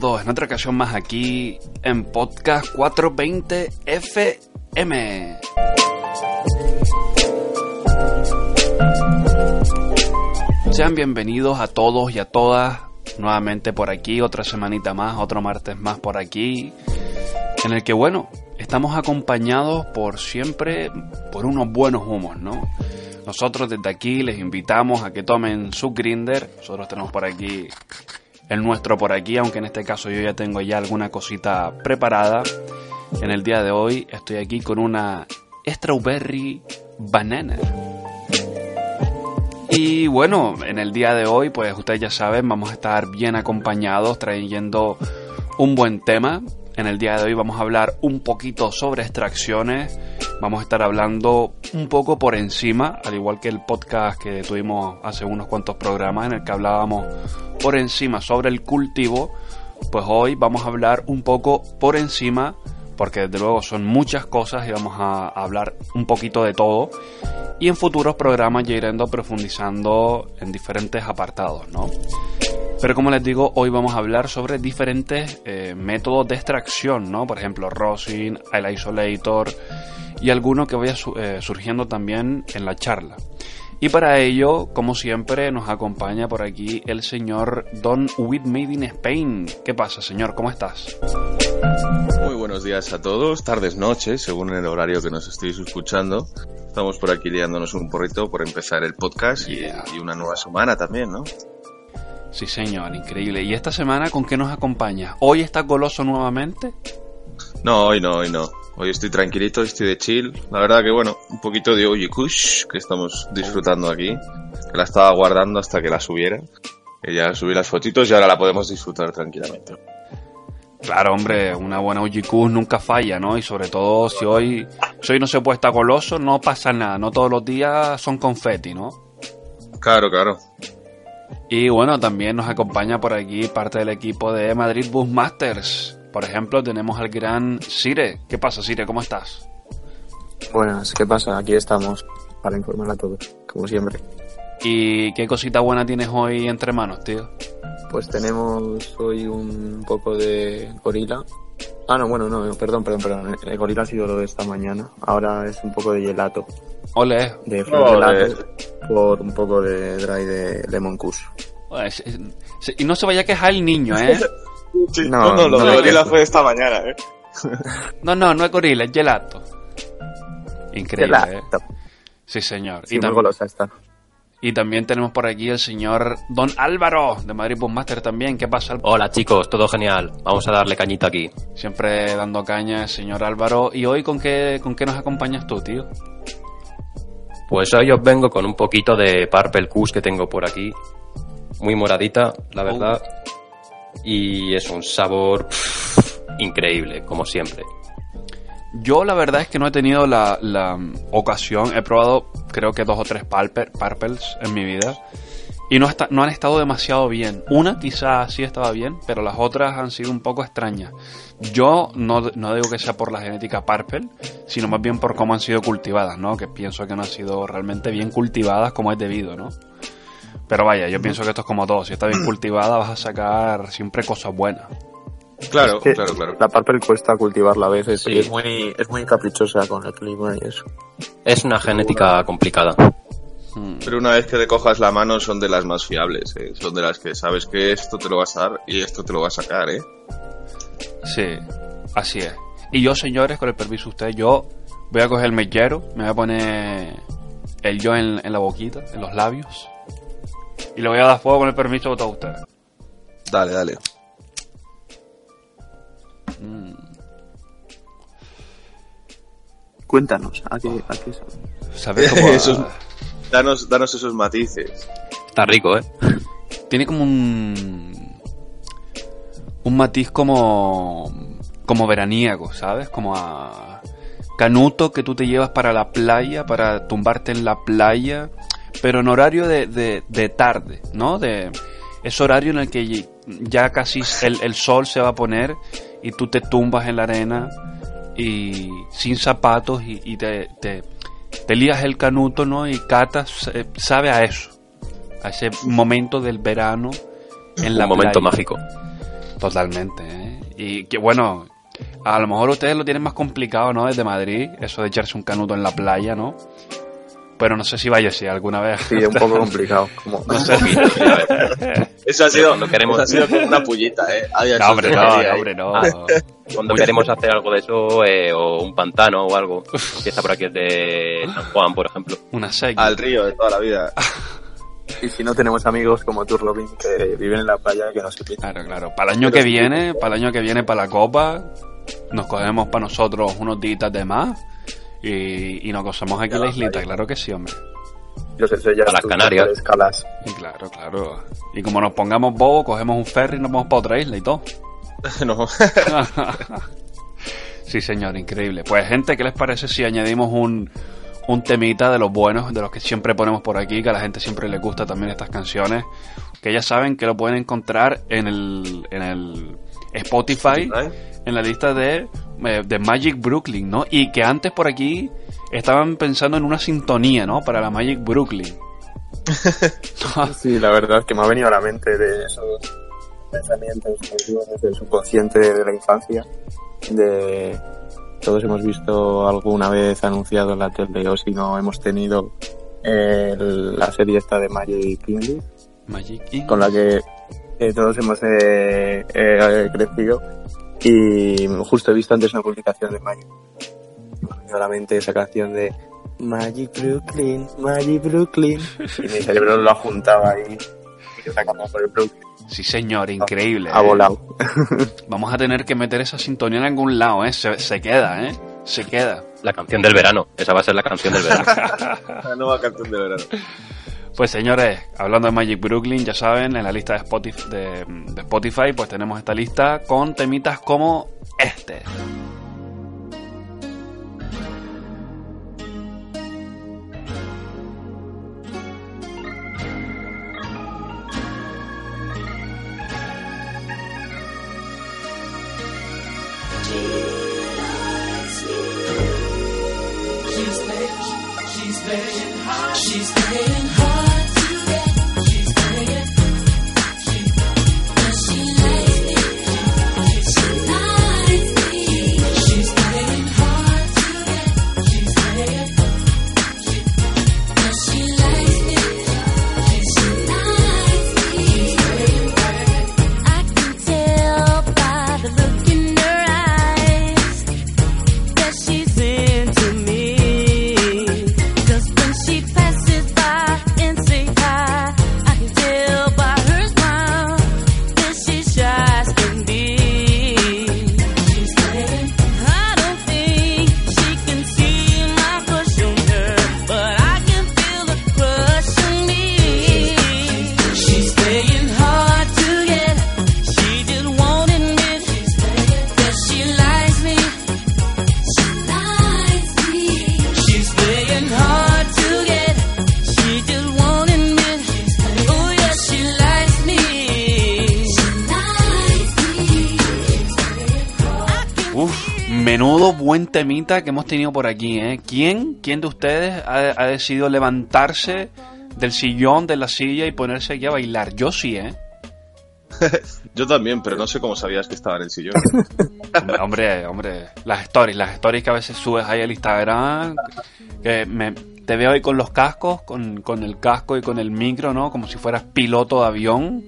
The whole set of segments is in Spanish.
Todos, en otra ocasión más aquí en Podcast 420 FM. Sean bienvenidos a todos y a todas nuevamente por aquí, otra semanita más, otro martes más por aquí, en el que bueno, estamos acompañados por siempre por unos buenos humos, ¿no? Nosotros desde aquí les invitamos a que tomen su grinder. Nosotros tenemos por aquí el nuestro por aquí, aunque en este caso yo ya tengo ya alguna cosita preparada. En el día de hoy estoy aquí con una strawberry banana. Y bueno, en el día de hoy, pues ustedes ya saben, vamos a estar bien acompañados trayendo un buen tema. En el día de hoy vamos a hablar un poquito sobre extracciones. Vamos a estar hablando un poco por encima, al igual que el podcast que tuvimos hace unos cuantos programas en el que hablábamos por encima sobre el cultivo. Pues hoy vamos a hablar un poco por encima, porque desde luego son muchas cosas y vamos a hablar un poquito de todo. Y en futuros programas ya iremos profundizando en diferentes apartados, ¿no? Pero como les digo, hoy vamos a hablar sobre diferentes eh, métodos de extracción, ¿no? Por ejemplo, rosin, el isolator y alguno que vaya eh, surgiendo también en la charla. Y para ello, como siempre, nos acompaña por aquí el señor Don With Made in Spain. ¿Qué pasa, señor? ¿Cómo estás? Muy buenos días a todos, tardes, noches, según el horario que nos estéis escuchando. Estamos por aquí liándonos un porrito por empezar el podcast y, y una nueva semana también, ¿no? Sí, señor, increíble. ¿Y esta semana con qué nos acompaña? ¿Hoy está goloso nuevamente? No, hoy no, hoy no. Hoy estoy tranquilito, estoy de chill. La verdad que bueno, un poquito de Oji Kush que estamos disfrutando aquí. Que la estaba guardando hasta que la subiera. Que ya subí las fotitos y ahora la podemos disfrutar tranquilamente. Claro, hombre, una buena Kush nunca falla, ¿no? Y sobre todo si hoy, si hoy no se puede estar goloso, no pasa nada. No todos los días son confeti, ¿no? Claro, claro. Y bueno, también nos acompaña por aquí parte del equipo de Madrid Busmasters. Por ejemplo, tenemos al gran Sire. ¿Qué pasa, Sire? ¿Cómo estás? Buenas, ¿qué pasa? Aquí estamos para informar a todos, como siempre. ¿Y qué cosita buena tienes hoy entre manos, tío? Pues tenemos hoy un poco de gorila. Ah, no, bueno, no, perdón, perdón, perdón. El gorila ha sido lo de esta mañana. Ahora es un poco de gelato. Ole. De gelato por un poco de dry de lemon kush. Y no se vaya a quejar el niño, ¿eh? Sí, no, no, lo de gorila fue esta mañana, ¿eh? no, no, no es gorila, es gelato. Increíble, gelato. ¿eh? Sí, señor. Sí, y, tam está. Y también tenemos por aquí el señor Don Álvaro de Madrid Master también. ¿Qué pasa? Hola chicos, todo genial. Vamos a darle cañita aquí. Siempre dando caña, señor Álvaro. ¿Y hoy con qué, con qué nos acompañas tú, tío? Pues hoy os vengo con un poquito de Purple Kush que tengo por aquí. Muy moradita, la verdad. Y es un sabor increíble, como siempre. Yo la verdad es que no he tenido la, la ocasión, he probado creo que dos o tres Purples en mi vida y no, está, no han estado demasiado bien. Una quizás sí estaba bien, pero las otras han sido un poco extrañas. Yo no, no, digo que sea por la genética Purple, sino más bien por cómo han sido cultivadas, ¿no? Que pienso que no han sido realmente bien cultivadas como es debido, ¿no? Pero vaya, yo pienso que esto es como todo. Si está bien cultivada vas a sacar siempre cosas buenas. Claro, claro, claro. La Purple cuesta cultivarla a veces y es muy, es muy caprichosa con el clima y eso. Es una genética complicada. Hmm. Pero una vez que le cojas la mano son de las más fiables, ¿eh? son de las que sabes que esto te lo va a dar y esto te lo va a sacar, ¿eh? Sí, así es. Y yo, señores, con el permiso de usted, yo voy a coger el mellero, me voy a poner el yo en, la boquita, en los labios, y le voy a dar fuego con el permiso de todos ustedes. Dale, dale. Mm. Cuéntanos, ¿a qué, a qué ¿Sabes cómo danos, danos esos matices. Está rico, ¿eh? Tiene como un. Un matiz como. Como veraniego, ¿sabes? Como a. Canuto que tú te llevas para la playa, para tumbarte en la playa, pero en horario de, de, tarde, ¿no? De ese horario en el que ya casi el, el sol se va a poner y tú te tumbas en la arena y sin zapatos y, y te, te, te lías el canuto, ¿no? Y Cata sabe a eso, a ese momento del verano en la Un momento mágico. Totalmente, ¿eh? Y que bueno, a lo mejor ustedes lo tienen más complicado, ¿no? Desde Madrid, eso de echarse un canuto en la playa, ¿no? Pero no sé si vaya así alguna vez. Sí, es un poco complicado. Como, No sé. Eso ha sido, No queremos- eso ha sido como una pullita, eh. Había No, hombre, no, ahí, no, ahí. hombre, no. Cuando queremos hacer algo de eso, eh, o un pantano o algo, que está por aquí de San Juan, por ejemplo. Una serie. Al río de toda la vida. y si no tenemos amigos como tú, Robin, que viven en la playa, que no se piensan. Claro, claro. Para el año que viene, para el año que viene, para la copa, nos cogemos para nosotros unos días de más y, y nos gozamos aquí en la islita, playa. claro que sí, hombre. Yo sé, soy ya A las Canarias. de escalas. Y claro, claro. Y como nos pongamos bobos, cogemos un ferry y nos vamos para otra isla y todo. No. sí, señor, increíble. Pues, gente, ¿qué les parece si añadimos un, un temita de los buenos, de los que siempre ponemos por aquí, que a la gente siempre le gusta también estas canciones? Que ya saben que lo pueden encontrar en el, en el Spotify, en la lista de, eh, de Magic Brooklyn, ¿no? Y que antes por aquí estaban pensando en una sintonía, ¿no? Para la Magic Brooklyn. Sí, la verdad que me ha venido a la mente de esos pensamientos antiguos desde el subconsciente de la infancia. De todos hemos visto alguna vez anunciado en la tele o si no hemos tenido eh, la serie esta de Magic English Magic Inc. con la que eh, todos hemos eh, eh, crecido y justo he visto antes una publicación de Magic me ha venido a la mente esa canción de Magic Brooklyn, Magic Brooklyn y mi cerebro lo ha juntado ahí y cambiando por el Brooklyn Sí, señor, increíble. ha ¿eh? volado Vamos a tener que meter esa sintonía en algún lado, ¿eh? Se, se queda, ¿eh? Se queda. La canción del verano. Esa va a ser la canción del verano. La nueva canción de verano. Pues señores, hablando de Magic Brooklyn, ya saben, en la lista de Spotify, pues tenemos esta lista con temitas como este. Por aquí, ¿eh? ¿Quién, quién de ustedes ha, ha decidido levantarse del sillón, de la silla y ponerse aquí a bailar? Yo sí, ¿eh? Yo también, pero no sé cómo sabías que estaba en el sillón. Hombre, hombre, hombre, las stories, las stories que a veces subes ahí al Instagram, que me, te veo ahí con los cascos, con, con el casco y con el micro, ¿no? Como si fueras piloto de avión.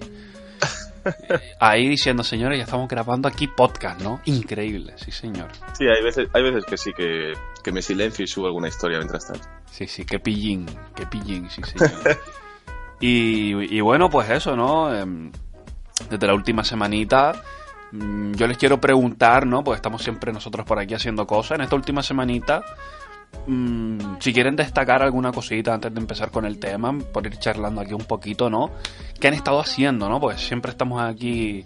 Ahí diciendo, señores, ya estamos grabando aquí podcast, ¿no? Increíble, sí, señor. Sí, hay veces, hay veces que sí que, que me silencio y subo alguna historia mientras tanto. Sí, sí, qué pillín, qué pillín, sí, señor. y, y bueno, pues eso, ¿no? Em, Desde la última semanita, mm, yo les quiero preguntar, ¿no? Pues estamos siempre nosotros por aquí haciendo cosas. En esta última semanita, mm, si quieren destacar alguna cosita antes de empezar con el tema, por ir charlando aquí un poquito, ¿no? ¿Qué han estado haciendo, no? Pues siempre estamos aquí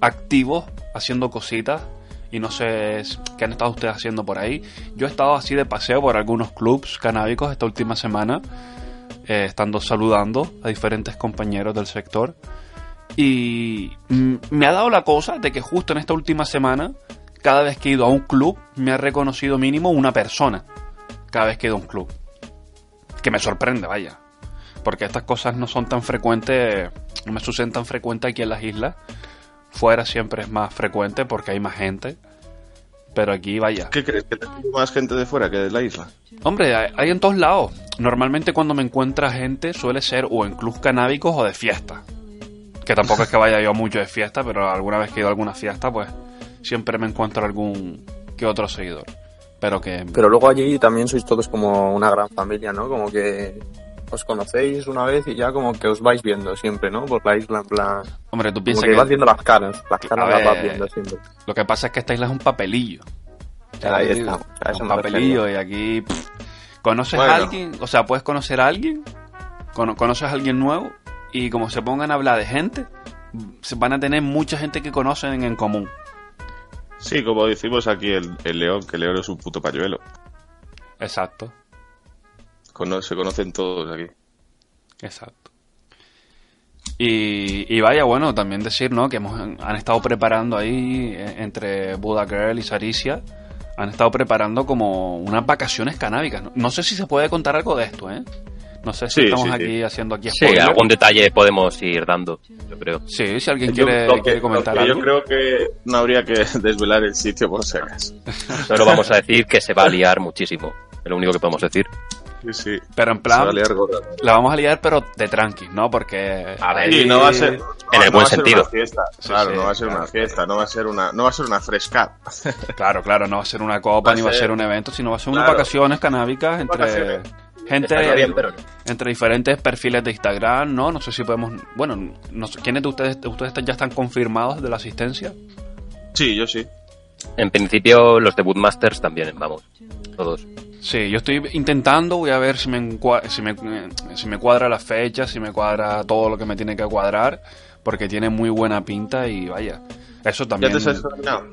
activos, haciendo cositas. Y no sé qué han estado ustedes haciendo por ahí. Yo he estado así de paseo por algunos clubs canábicos esta última semana, eh, estando saludando a diferentes compañeros del sector. Y mm, me ha dado la cosa de que justo en esta última semana, cada vez que he ido a un club, me ha reconocido mínimo una persona. Cada vez que he ido a un club. Que me sorprende, vaya. Porque estas cosas no son tan frecuentes, no me suceden tan frecuentes aquí en las islas. Fuera siempre es más frecuente porque hay más gente. Pero aquí, vaya. ¿Qué crees? ¿Que tengo más gente de fuera que de la isla? Hombre, hay, hay en todos lados. Normalmente cuando me encuentra gente suele ser o en clubs canábicos o de fiesta. Que tampoco es que vaya yo mucho de fiesta, pero alguna vez que he ido a alguna fiesta, pues siempre me encuentro algún que otro seguidor. Pero que... Pero luego allí también sois todos como una gran familia, ¿no? Como que os conocéis una vez y ya como que os vais viendo siempre, ¿no? Por la isla, en plan... Hombre, tú piensas que que... vas viendo las caras, las caras las vas viendo siempre. Lo que pasa es que esta isla es un papelillo. Ahí te está, un papelillo y aquí pff, conoces Bueno. a alguien, o sea, puedes conocer a alguien, cono- conoces a alguien nuevo y como se pongan a hablar de gente, se van a tener mucha gente que conocen en común. Sí, como decimos aquí el, el león, que el león es un puto pañuelo. Exacto, Cono- se conocen todos aquí. exacto. Y, y vaya, bueno, también decir, ¿no? Que hemos, han estado preparando ahí, eh, entre Buda Girl y Saricia, han estado preparando como unas vacaciones canábicas. No, No sé si se puede contar algo de esto, ¿eh? No sé si Sí, estamos sí, sí. aquí haciendo aquí Sí, spoiler. algún detalle podemos ir dando, yo creo. Sí, si alguien Yo- quiere, lo que- quiere comentar lo que algo. Yo creo que no habría que desvelar el sitio por si acaso. Solo vamos a decir que se va a liar muchísimo. Es lo único que podemos decir. Sí, sí. Pero en va plan, a liar gorda. la vamos a liar, pero de tranqui, ¿no? Porque. A ver, Sí, no va a ser. En el no buen sentido. Una fiesta. Claro, sí, no va a ser claro, una fiesta, no va a ser una, no va a ser una fresca. Claro, claro, no va a ser una copa Va ni va a ser- un evento, sino va a ser unas Claro. vacaciones canábicas entre Vacaciones. gente. Bien, pero. Entre diferentes perfiles de Instagram, ¿no? No sé si podemos. Bueno, no sé, ¿quiénes de ustedes, de ustedes ya están confirmados de la asistencia? Sí, yo sí. En principio, los de Bootmasters también, vamos. Todos. Sí, yo estoy intentando, voy a ver si me, si me, si me cuadra la fecha, si me cuadra todo lo que me tiene que cuadrar, porque tiene muy buena pinta y vaya. Eso ¿Ya también. te has examinado?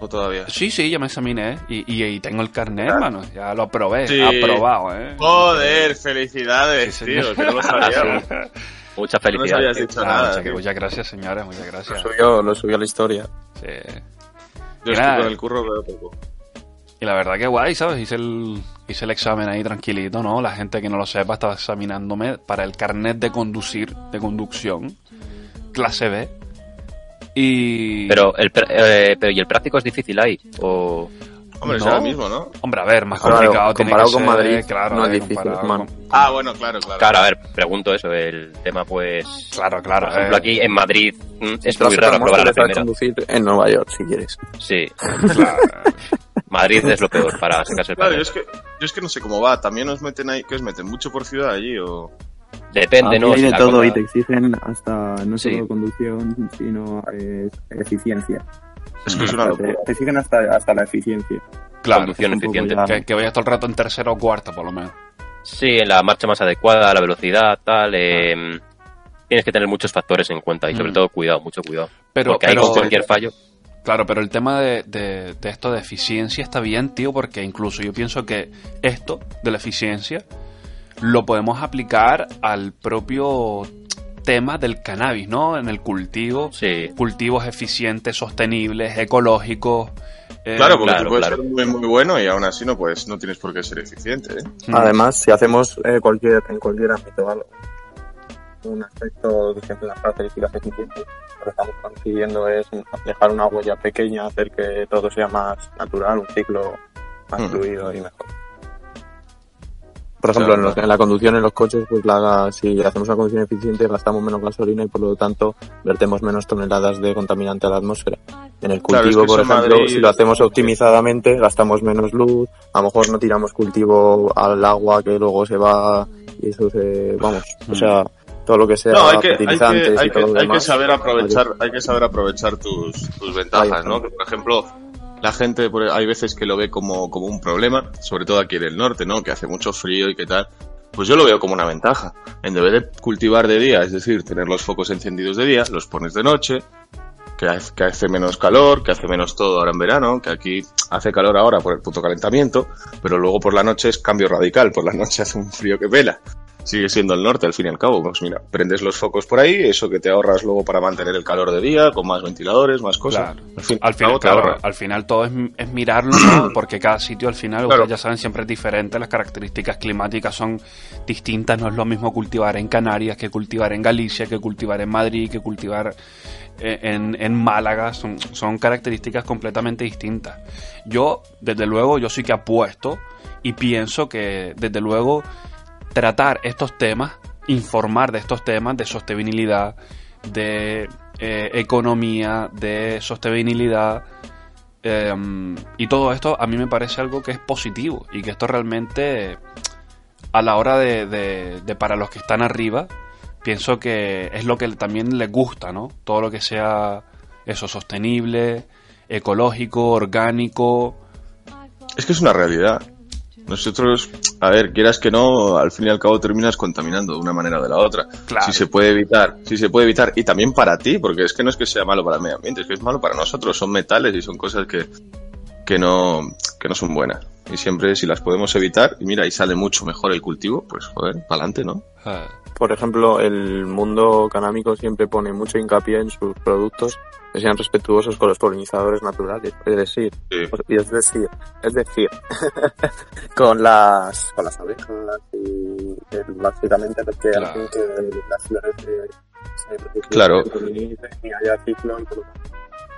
¿O todavía? Sí, sí, ya me examiné y, y, y tengo el carnet, Claro. hermano. Ya lo aprobé, Sí. aprobado, ¿eh? Joder, felicidades, Sí, tío, que no lo sabíamos. Muchas No felicidades. dicho Ah, nada. muchas, muchas gracias, señores, muchas Lo gracias. subió, lo subió a la historia. Sí. Yo estoy con el curro veo poco. Y la verdad que guay, ¿sabes? Hice el, hice el examen ahí tranquilito, ¿no? La gente que no lo sepa estaba examinándome para el carnet de conducir, de conducción, clase B. Y... Pero el, eh, pero ¿y el práctico es difícil ahí? O... Hombre, No. será el mismo, ¿no? Hombre, a ver, más Claro, complicado tiene comparado que con ser, Madrid, claro, no es ver, difícil, con- Ah, bueno, claro, claro. Claro, a ver, pregunto eso. El tema, pues... Claro, claro. Por ejemplo, eh, aquí en Madrid mm, es muy raro probar la primera. conducir en Nueva York, si quieres. Sí, claro. Madrid es lo peor para sacarse el Claro, yo es, que, yo es que no sé cómo va. También nos meten ahí, ¿qué os meten? ¿Mucho por ciudad allí o...? Depende, ¿no? Aquí hay de todo cosa- y te exigen hasta no Sí. solo conducción, sino eh, eficiencia. Es que es una locura. te, exigen hasta, hasta la eficiencia. Claro, Conducción eficiente. ya- que, que vayas todo el rato en tercera o cuarta, por lo menos. Sí, en la marcha más adecuada, la velocidad, tal. eh, tienes que tener muchos factores en cuenta y sobre Mm. todo cuidado, mucho cuidado. Pero, Porque ahí pero, con cualquier fallo. Claro, pero el tema de, de- de esto de eficiencia está bien, tío, porque incluso yo pienso que esto de la eficiencia lo podemos aplicar al propio tema del cannabis, ¿no? En el cultivo. Sí, Cultivos eficientes, sostenibles, ecológicos. eh, Claro, porque claro, claro. ser muy, muy bueno y aún así no puedes, no tienes por qué ser eficiente, ¿eh? mm, Además, si hacemos eh, cualquier, en cualquier ámbito algo, un aspecto que siempre las características eficientes, lo que estamos consiguiendo es dejar una huella pequeña, hacer que todo sea más natural, un ciclo más Mm. fluido y mejor. Por ejemplo, Claro, en, los- claro. en la conducción en los coches, pues la, si hacemos una conducción eficiente gastamos menos gasolina y por lo tanto vertemos menos toneladas de contaminante a la atmósfera. En el Claro, es cultivo, que por ejemplo, Madrid- si lo hacemos optimizadamente, gastamos menos luz, a lo mejor no tiramos cultivo al agua que luego se va y eso se, vamos, o sea, todo lo que sea No, hay que, hay que, fertilizantes hay y que, todo lo hay que demás. saber aprovechar, hay que saber aprovechar tus, tus ventajas. ¿no? Por ejemplo, la gente, hay veces que lo ve como, como un problema, sobre todo aquí en el norte, ¿no? Que hace mucho frío y que tal. Pues yo lo veo como una ventaja. En vez de cultivar de día, es decir, tener los focos encendidos de día, los pones de noche, que hace, que hace menos calor, que hace menos todo ahora en verano, que aquí hace calor ahora por el puto calentamiento, pero luego por la noche es cambio radical, por la noche hace un frío que pela. Sigue siendo el norte al fin y al cabo. Pues mira, prendes los focos por ahí, eso que te ahorras luego para mantener el calor de día, con más ventiladores, más cosas. Claro. Al fin, Al final, claro, al final todo es, es mirarlo, ¿no? porque cada sitio al final, Claro. ustedes ya saben, siempre es diferente, las características climáticas son distintas, no es lo mismo cultivar en Canarias que cultivar en Galicia, que cultivar en Madrid, que cultivar eh, en, en Málaga, son, son características completamente distintas. Yo, desde luego, yo sí que apuesto y pienso que, desde luego, tratar estos temas, informar de estos temas de sostenibilidad, de eh, economía, de sostenibilidad, eh, y todo esto a mí me parece algo que es positivo y que esto realmente a la hora de, de- de para los que están arriba pienso que es lo que también les gusta, ¿no? Todo lo que sea eso sostenible, ecológico, orgánico, Es que es una realidad. Nosotros, a ver, quieras que no, al fin y al cabo terminas contaminando de una manera o de la otra. Claro. Si se puede evitar, si se puede evitar, y también para ti, porque es que no es que sea malo para el medio ambiente, es que es malo para nosotros, son metales y son cosas que, que no, que no son buenas. Y siempre si las podemos evitar, y mira, y sale mucho mejor el cultivo, pues joder, para adelante, ¿no? eh, Por ejemplo, el mundo canábico siempre pone mucho hincapié en sus productos que sean respetuosos con los polinizadores naturales. Es decir, Sí. es decir, es decir, con las con las abejas y eh, básicamente porque Claro. hacen que las flores se, se Claro. y haya ciclo y todo.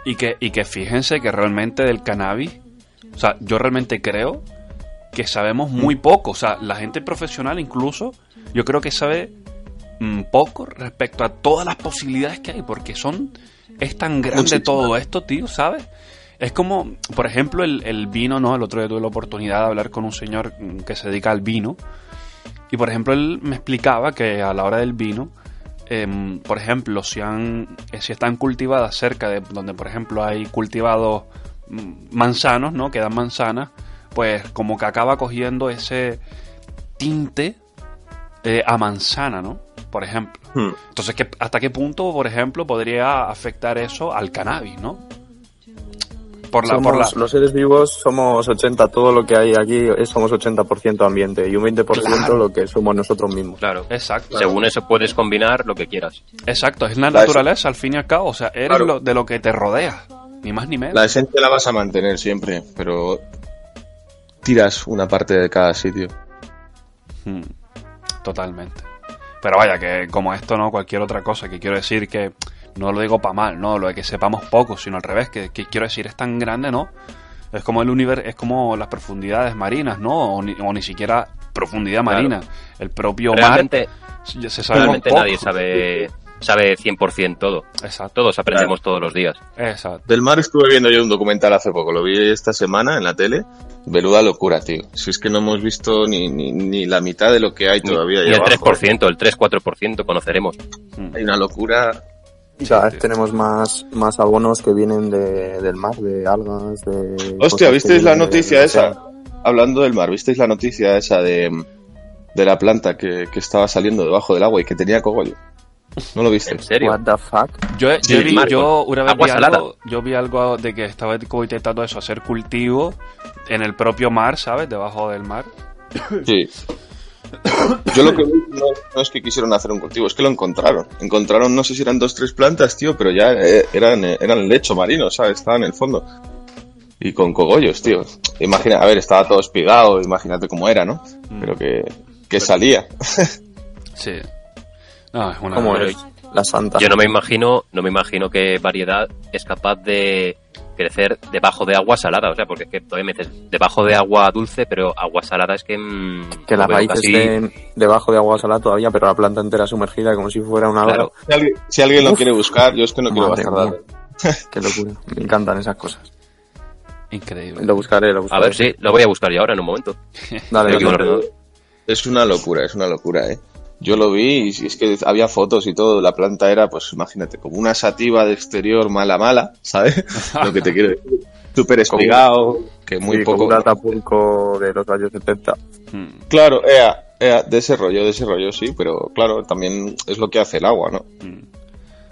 Y que, y que fíjense que realmente del cannabis, o sea, yo realmente creo que sabemos muy poco. O sea, la gente profesional incluso, yo creo que sabe mm, poco respecto a todas las posibilidades que hay, porque son, es tan grande todo esto, tío, ¿sabes? Es como, por ejemplo, el, el vino, ¿no? El otro día tuve la oportunidad de hablar con un señor mm, que se dedica al vino. Y por ejemplo, él me explicaba que a la hora del vino, em, por ejemplo, si, han, eh, si están cultivadas cerca de donde, por ejemplo, hay cultivados manzanos, ¿no? Que dan manzanas, pues como que acaba cogiendo ese tinte eh, a manzana, ¿no? Por ejemplo. Hmm. Entonces, ¿qué- ¿hasta qué punto, por ejemplo, podría afectar eso al cannabis, ¿no? Por la, por la, Los seres vivos somos 80, todo lo que hay aquí es somos 80% ambiente y un 20% Claro. lo que somos nosotros mismos. Claro. Exacto. Según eso puedes combinar lo que quieras. Exacto, es la naturaleza al fin y al cabo, o sea, eres Claro. lo- de lo que te rodea, ni más ni menos. La esencia la vas a mantener siempre, pero tiras una parte de cada sitio. Hmm, Totalmente. Pero vaya, que como esto, ¿no? Cualquier otra cosa, que quiero decir que no lo digo para mal, ¿no? Lo de que sepamos poco, sino al revés, que, que quiero decir es tan grande, ¿no? Es como el universo, es como las profundidades marinas, ¿no? O ni, o ni siquiera profundidad Claro. marina. El propio Realmente, mar, ya se sabe realmente poco. nadie sabe, sabe 100% todo. Exacto, Todos aprendemos todos los días. exacto. Del mar estuve viendo yo un documental hace poco, lo vi esta semana en la tele. Veluda locura, tío. Si es que no hemos visto ni, ni, ni la mitad de lo que hay todavía Ni el abajo. 3%, el 3-4% conoceremos. Hmm. Hay una locura. Cada vez tenemos más, más abonos que vienen de, del mar, de algas, de... Hostia, ¿visteis la noticia de- esa? Hablando del mar, ¿visteis la noticia esa de, de la planta que, que estaba saliendo debajo del agua y que tenía cogollo? ¿No lo ¿En viste? serio? What the fuck? Yo, Sí, yo, vi, yo una vez Agua vi salada. algo, yo vi algo de que estaba como intentando eso, hacer cultivo en el propio mar, ¿sabes? Debajo del mar. Sí. Yo lo que vi no, no es que quisieron hacer un cultivo, es que lo encontraron. Encontraron, no sé si eran dos tres plantas, tío, pero ya eh, eran, eh, eran lecho marino, ¿sabes? Estaban en el fondo. Y con cogollos, tío. Imagina, a ver, estaba todo espigado, imagínate cómo era, ¿no? Pero que, que salía. Sí. No, es una... ¿Cómo Pero es? La santa. Yo no me imagino, no me imagino qué variedad es capaz de crecer debajo de agua salada, o sea, porque es que todavía me dices debajo de agua dulce, pero agua salada es que mm, Que las raíces casi- estén debajo de agua salada todavía, pero la planta entera sumergida como si fuera una. Claro. Si alguien, si alguien lo quiere buscar, yo es que no quiero Madre nada. Qué locura. Me encantan esas cosas. Increíble. Lo buscaré, lo A buscaré. ver, sí, lo voy a buscar yo ahora en un momento. Dale, un dale. ordenador. Es una locura, es una locura, ¿eh? Yo lo vi y es que había fotos y todo. La planta era, pues imagínate, como una sativa de exterior mala mala, ¿sabes? lo que te quiero decir. Súper espigado, que muy Sí, poco. como un de los años 70. Hmm. Claro, ea, ea, de ese rollo, de ese rollo, sí, pero claro, también es lo que hace el agua, ¿no?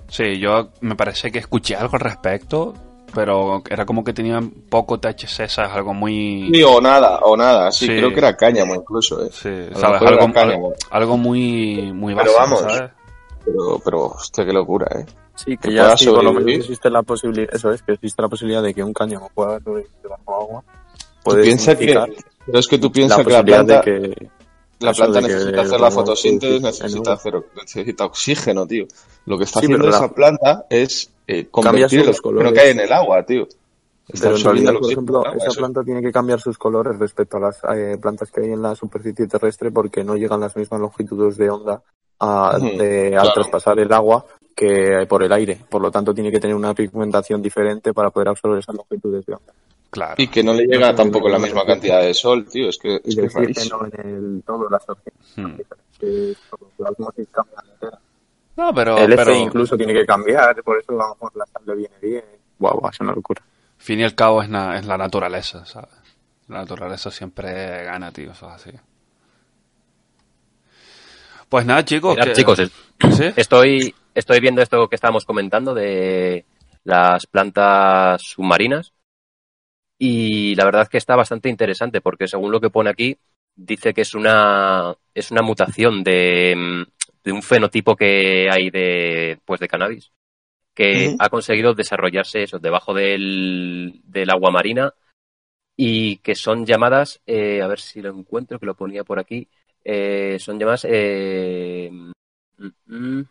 Sí, yo me parece que escuché algo al respecto pero era como que tenían poco THC, ¿sabes? Algo muy... Sí, o nada, o nada. Sí, Sí. creo que era cáñamo incluso, ¿eh? Sí, Algo, cáñamo. algo, muy, muy Pero básico, vamos. ¿sabes? Pero, pero, hostia, qué locura, ¿eh? Sí, que Que ya sí, por lo menos existe la posibilidad, eso es, que existe la posibilidad de que un cáñamo pueda sobrevivir bajo agua. Tú Puede piensas que, significar pero es que tú la piensas que la planta, de que la planta necesita hacer la fotosíntesis, necesita hacer, necesita oxígeno, tío. Lo que está Sí, haciendo pero la- esa planta es eh, convertir oxígeno colores. que hay en el agua, tío. Está Pero en realidad, por ejemplo, agua, esa eso. planta tiene que cambiar sus colores respecto a las eh, plantas que hay en la superficie terrestre porque no llegan las mismas longitudes de onda a- Ujú, de- claro. al traspasar el agua que por el aire. Por lo tanto, tiene que tener una pigmentación diferente para poder absorber esas longitudes de onda. Claro. Y que no le llega tampoco la misma cantidad de sol, tío. Es que es, que es no en el todo la absorción. Hmm. No, pero, el pero incluso tiene que cambiar, por eso a lo mejor la sal le viene bien. Guau, guau, es una locura. fin y al cabo es, na- es la naturaleza, ¿sabes? La naturaleza siempre gana, tío, eso es así. Pues nada, chicos. Mirad, que- chicos, estoy, estoy viendo esto que estábamos comentando de las plantas submarinas y la verdad que está bastante interesante porque según lo que pone aquí dice que es una es una mutación de, mm, de un fenotipo que hay de pues de cannabis que ha conseguido desarrollarse eso debajo del, del agua marina y que son llamadas eh, a ver si lo encuentro que lo ponía por aquí eh, son llamadas eh, mm, mm.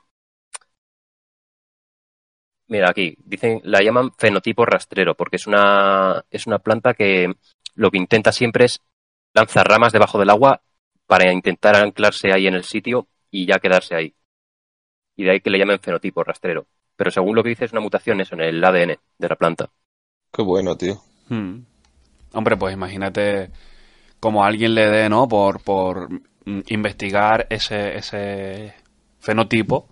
Mira, aquí dicen, la llaman fenotipo rastrero, porque es una, es una planta que lo que intenta siempre es lanzar ramas debajo del agua para intentar anclarse ahí en el sitio y ya quedarse ahí. Y de ahí que le llamen fenotipo rastrero. Pero según lo que dice es una mutación eso en el ADN de la planta. Qué bueno, tío. Hmm. Hombre, pues imagínate como alguien le dé, ¿no? Por, por mm, investigar ese, ese fenotipo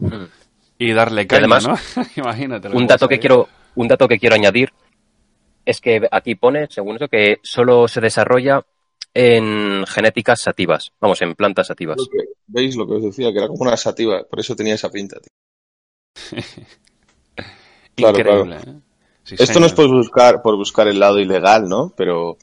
y darle caña, además, ¿no? imagínate. Un dato que quiero, un dato que quiero añadir es que aquí pone, según eso, que solo se desarrolla en genéticas sativas, vamos, en plantas sativas. Lo que- ¿Veis lo que os decía? Que era como una sativa, por eso tenía esa pinta, tío. Claro, Increíble, ¿eh? Sí, Esto no es por buscar, por buscar el lado ilegal, ¿no? Pero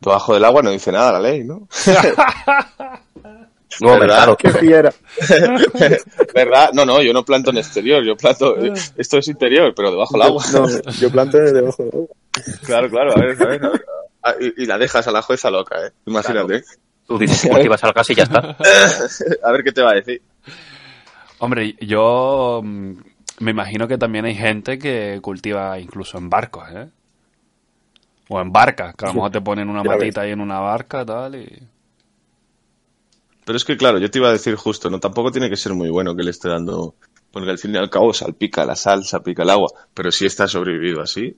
debajo del agua no dice nada la ley, ¿no? No, ¿Verdad? ¡Qué fiera! ¿Verdad? No, no, yo no planto en exterior, yo planto... Esto es interior, pero debajo del agua. No, yo planto debajo del agua. Claro, claro, a ver, a ver. a ver. Ah, Y, y la dejas a la jueza loca, ¿eh? Imagínate. Tú dices que cultivas al gas y ya está. A ver qué te va a decir. Hombre, yo mm, me imagino que también hay gente que cultiva incluso en barcos, ¿eh? O en barcas, que a lo mejor te ponen una matita ahí en una barca tal y... Pero es que, claro, yo te iba a decir justo, ¿no? Tampoco tiene que ser muy bueno que le esté dando... Porque al fin y al cabo salpica la sal, salpica el agua. Pero si está sobrevivido así...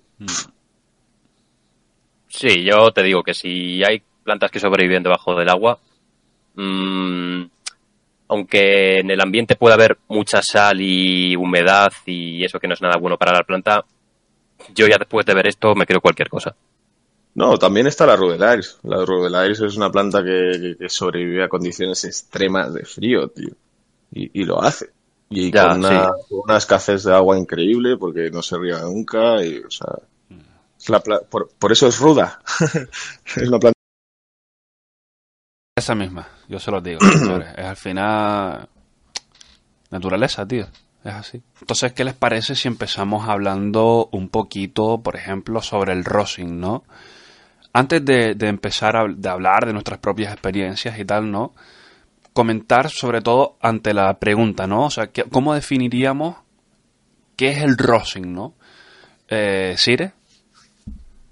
Sí, yo te digo que si hay plantas que sobreviven debajo del agua, mm, aunque en el ambiente pueda haber mucha sal y humedad y eso que no es nada bueno para la planta, yo ya después de ver esto me creo cualquier cosa. No, también está la Rudelaris. La Rudelaris es una planta que, sobrevive a condiciones extremas de frío, tío. Y, y lo hace. Y Ya, con, una, con una escasez de agua increíble porque no se riega nunca. Y, o sea, es la pla- por, por eso es ruda. es una planta. Esa misma, yo se los digo. Es al final naturaleza, tío. Es así. Entonces, ¿qué les parece si empezamos hablando un poquito, por ejemplo, sobre el rosin, ¿no? Antes de, empezar a de hablar de nuestras propias experiencias y tal, ¿no? Comentar sobre todo ante la pregunta, ¿no? O sea, ¿qué- ¿cómo definiríamos qué es el rosin, ¿no? Eh, ¿Sire?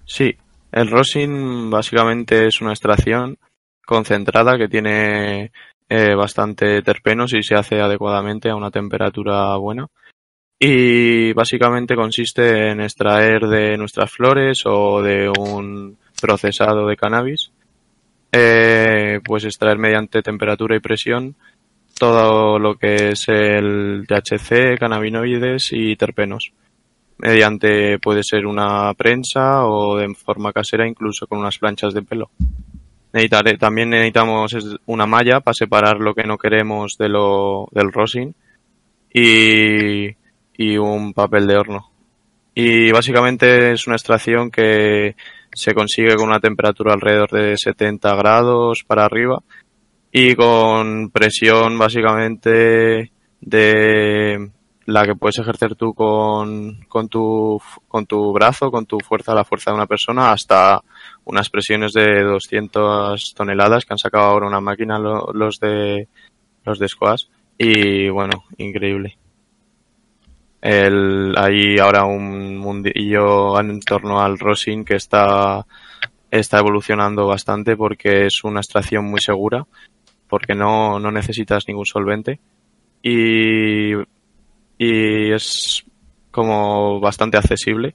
Sí, el rosin básicamente es una extracción concentrada que tiene eh, bastante terpenos y se hace adecuadamente a una temperatura buena. Y básicamente consiste en extraer de nuestras flores o de un procesado de cannabis, eh, pues extraer mediante temperatura y presión todo lo que es el THC, cannabinoides y terpenos mediante puede ser una prensa o de forma casera incluso con unas planchas de pelo. Necesitaré- también necesitamos es- una malla para separar lo que no queremos de lo del rosin y, y un papel de horno. Y básicamente es una extracción que se consigue con una temperatura alrededor de 70 grados para arriba y con presión básicamente de la que puedes ejercer tú con, con, tu, con tu brazo, con tu fuerza, la fuerza de una persona, hasta unas presiones de 200 toneladas que han sacado ahora una máquina lo- los de los de Squash y bueno, increíble. El, hay ahora un mundillo en torno al rosin que está, está evolucionando bastante porque es una extracción muy segura, porque no, no necesitas ningún solvente. Y, y es como bastante accesible,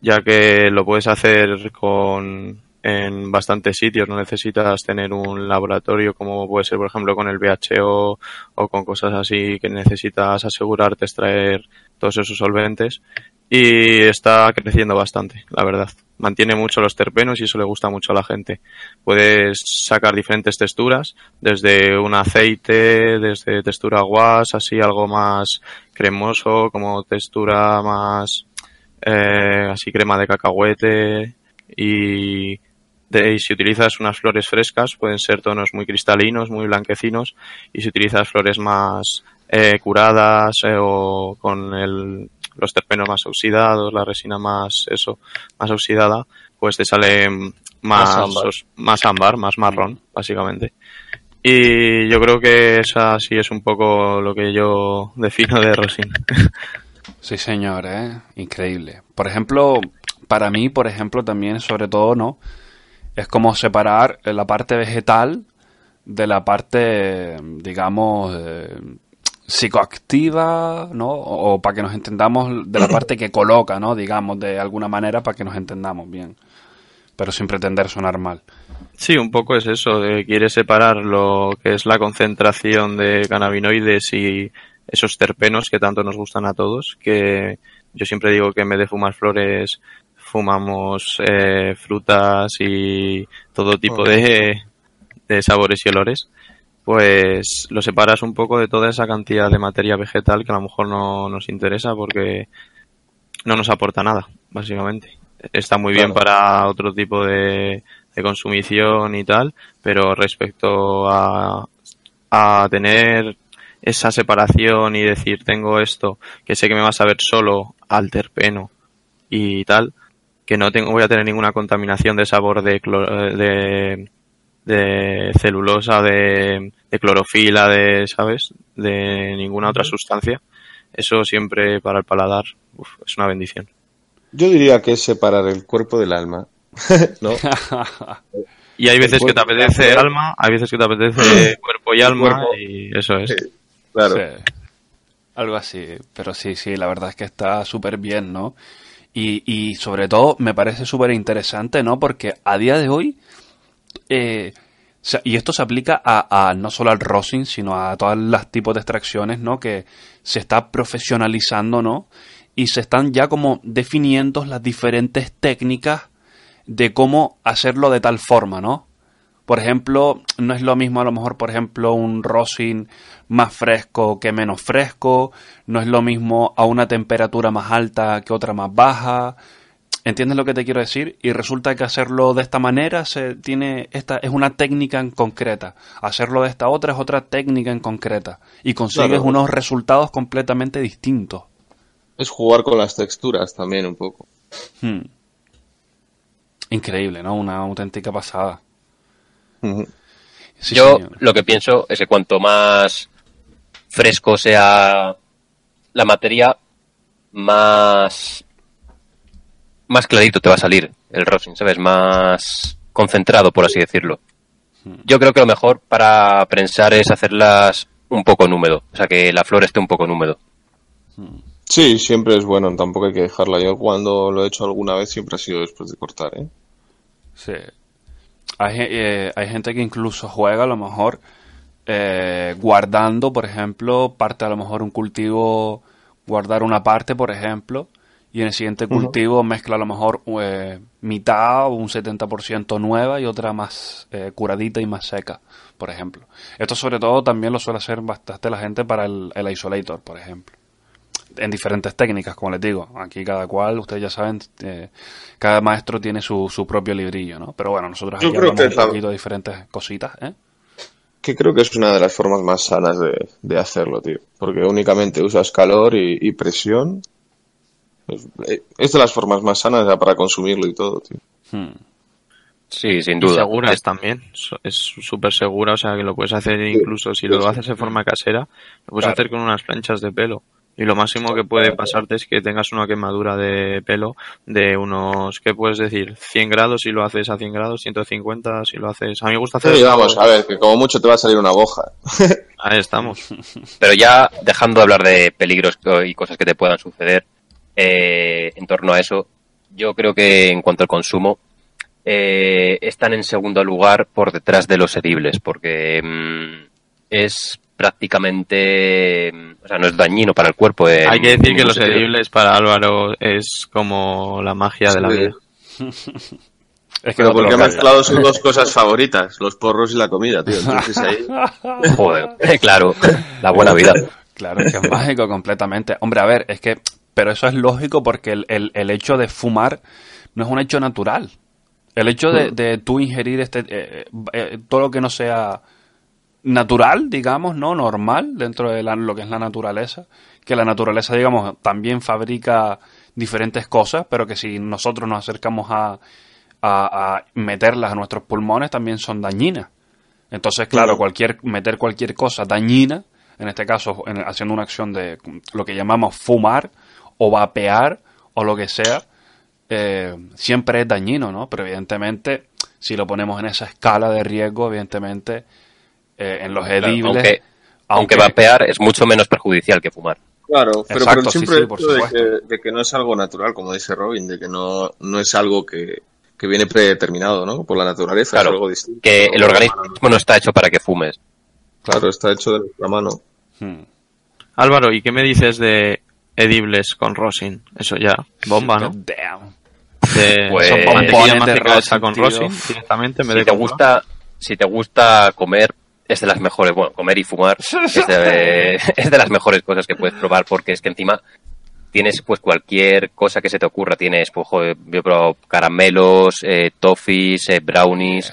ya que lo puedes hacer con en bastantes sitios, no necesitas tener un laboratorio como puede ser por ejemplo con el VHO o con cosas así que necesitas asegurarte extraer todos esos solventes y está creciendo bastante, la verdad. Mantiene mucho los terpenos y eso le gusta mucho a la gente. Puedes sacar diferentes texturas, desde un aceite, desde textura guas, así algo más cremoso, como textura más eh, así crema de cacahuete y, de- y si utilizas unas flores frescas pueden ser tonos muy cristalinos, muy blanquecinos y si utilizas flores más eh, curadas eh, o con el, los terpenos más oxidados, la resina más eso, más oxidada, pues te sale más Más ámbar. os- más ámbar, más marrón, básicamente. Y yo creo que esa sí es un poco lo que yo defino de rosin. Sí, señor, ¿eh? Increíble. Por ejemplo, para mí, por ejemplo, también, sobre todo, ¿no? Es como separar la parte vegetal de la parte, digamos, eh, psicoactiva, ¿no? O, para que nos entendamos de la parte que coloca, ¿no? Digamos, de alguna manera para que nos entendamos bien. Pero sin pretender sonar mal. Sí, un poco es eso, quiere separar lo que es la concentración de cannabinoides y esos terpenos que tanto nos gustan a todos, que yo siempre digo que en vez de fumar flores fumamos eh, frutas y todo tipo de, de sabores y olores, pues lo separas un poco de toda esa cantidad de materia vegetal que a lo mejor no nos interesa porque no nos aporta nada, básicamente. Está muy bien para otro tipo de, de consumición y tal, pero respecto a, a tener esa separación y decir tengo esto que sé que me va a saber solo al terpeno y tal, que no tengo voy a tener ninguna contaminación de sabor de clo- de, de celulosa, de, de clorofila, de, ¿sabes? De ninguna otra sustancia. Eso siempre para el paladar uf, es una bendición. Yo diría que es separar el cuerpo del alma. ¿No? Y hay veces que te apetece alma. alma, hay veces que te apetece cuerpo y alma cuerpo. y eso es. Sí. Claro. Sí. Algo así, pero sí, sí, la verdad es que está súper bien, ¿no? Y, y sobre todo me parece súper interesante, ¿no? Porque a día de hoy, eh, y esto se aplica a, a no solo al rosin, sino a todos los tipos de extracciones, ¿no? Que se está profesionalizando, ¿no? Y se están ya como definiendo las diferentes técnicas de cómo hacerlo de tal forma, ¿no? Por ejemplo, no es lo mismo a lo mejor, por ejemplo, un rosin más fresco que menos fresco, no es lo mismo a una temperatura más alta que otra más baja. ¿Entiendes lo que te quiero decir? Y resulta que hacerlo de esta manera se tiene esta es una técnica en concreta, hacerlo de esta otra es otra técnica en concreta y consigues Claro. unos resultados completamente distintos. Es jugar con las texturas también un poco. Hmm. Increíble, ¿no? Una auténtica pasada. Sí, Yo señor. lo que pienso es que cuanto más fresco sea la materia, más más clarito te va a salir el rosin, ¿sabes? Más concentrado, por así decirlo. Yo creo que lo mejor para prensar es hacerlas un poco en húmedo, o sea, que la flor esté un poco en húmedo. Sí, siempre es bueno, tampoco hay que dejarla. Yo cuando lo he hecho alguna vez siempre ha sido después de cortar, ¿eh? Sí. Hay, eh, hay gente que incluso juega a lo mejor eh, guardando, por ejemplo, parte a lo mejor un cultivo, guardar una parte, por ejemplo, y en el siguiente cultivo mezcla a lo mejor eh, mitad o un 70% nueva y otra más eh, curadita y más seca, por ejemplo. Esto sobre todo también lo suele hacer bastante la gente para el, el isolator, por ejemplo. En diferentes técnicas, como les digo. Aquí cada cual, ustedes ya saben, eh, cada maestro tiene su, su propio librillo, ¿no? Pero bueno, nosotros Yo aquí creo hablamos que un poquito de diferentes cositas, ¿eh? Que creo que es una de las formas más sanas de, de hacerlo, tío. Porque únicamente usas calor y, y presión. Es, es de las formas más sanas ya para consumirlo y todo, tío. Hmm. Sí, sin Y duda. seguras Es- también. Es súper segura, o sea que lo puedes hacer incluso si lo haces de forma casera, lo puedes Claro. hacer con unas planchas de pelo. Y lo máximo que puede pasarte es que tengas una quemadura de pelo de unos, ¿qué puedes decir? 100 grados si lo haces a 100 grados, 150 si lo haces... A mí me gusta hacer... Sí, vamos, a ver, que como mucho te va a salir una boja. Ahí estamos. Pero ya dejando de hablar de peligros y cosas que te puedan suceder eh, en torno a eso, yo creo que en cuanto al consumo, eh, están en segundo lugar por detrás de los edibles, porque mm, es prácticamente, o sea, no es dañino para el cuerpo. en Hay que decir que los sentido. edibles para Álvaro es como la magia de la vida. Es que Pero no porque ha mezclado sus dos cosas favoritas, los porros y la comida, tío. Entonces ahí... Joder, claro, la buena vida. Claro, es que es mágico completamente. Hombre, a ver, es que, pero eso es lógico porque el, el, el hecho de fumar no es un hecho natural. El hecho de, de tú ingerir este, eh, eh, todo lo que no sea natural, digamos, no normal dentro de la- lo que es la naturaleza, que la naturaleza, digamos, también fabrica diferentes cosas, pero que si nosotros nos acercamos a, a, a meterlas a nuestros pulmones también son dañinas. Entonces, claro, cualquier meter cualquier cosa dañina, en este caso en- haciendo una acción de lo que llamamos fumar o vapear o lo que sea, eh, siempre es dañino, ¿no? Pero evidentemente, si lo ponemos en esa escala de riesgo, evidentemente, eh, en los Claro, edibles... aunque, aunque vapear es mucho menos perjudicial que fumar. Claro, pero Exacto, por el sí, simple sí, por hecho de supuesto. que, de que no es algo natural, como dice Robin, de que no, no es algo que, que viene predeterminado, ¿no? Por la naturaleza, Claro, es algo distinto. que el organismo no está hecho para que fumes. Claro, está hecho de nuestra mano. Hmm. Álvaro, ¿y qué me dices de edibles con rosin? Eso ya, bomba, ¿no? Damn. De Pues- mantequilla de rosin, con rosin directamente en vez Si de te gusta, si te gusta comer, es de las mejores, bueno, comer y fumar es de, es de las mejores cosas que puedes probar porque es que encima tienes pues cualquier cosa que se te ocurra, tienes pues joder, yo he probado caramelos, eh, toffees, eh, brownies,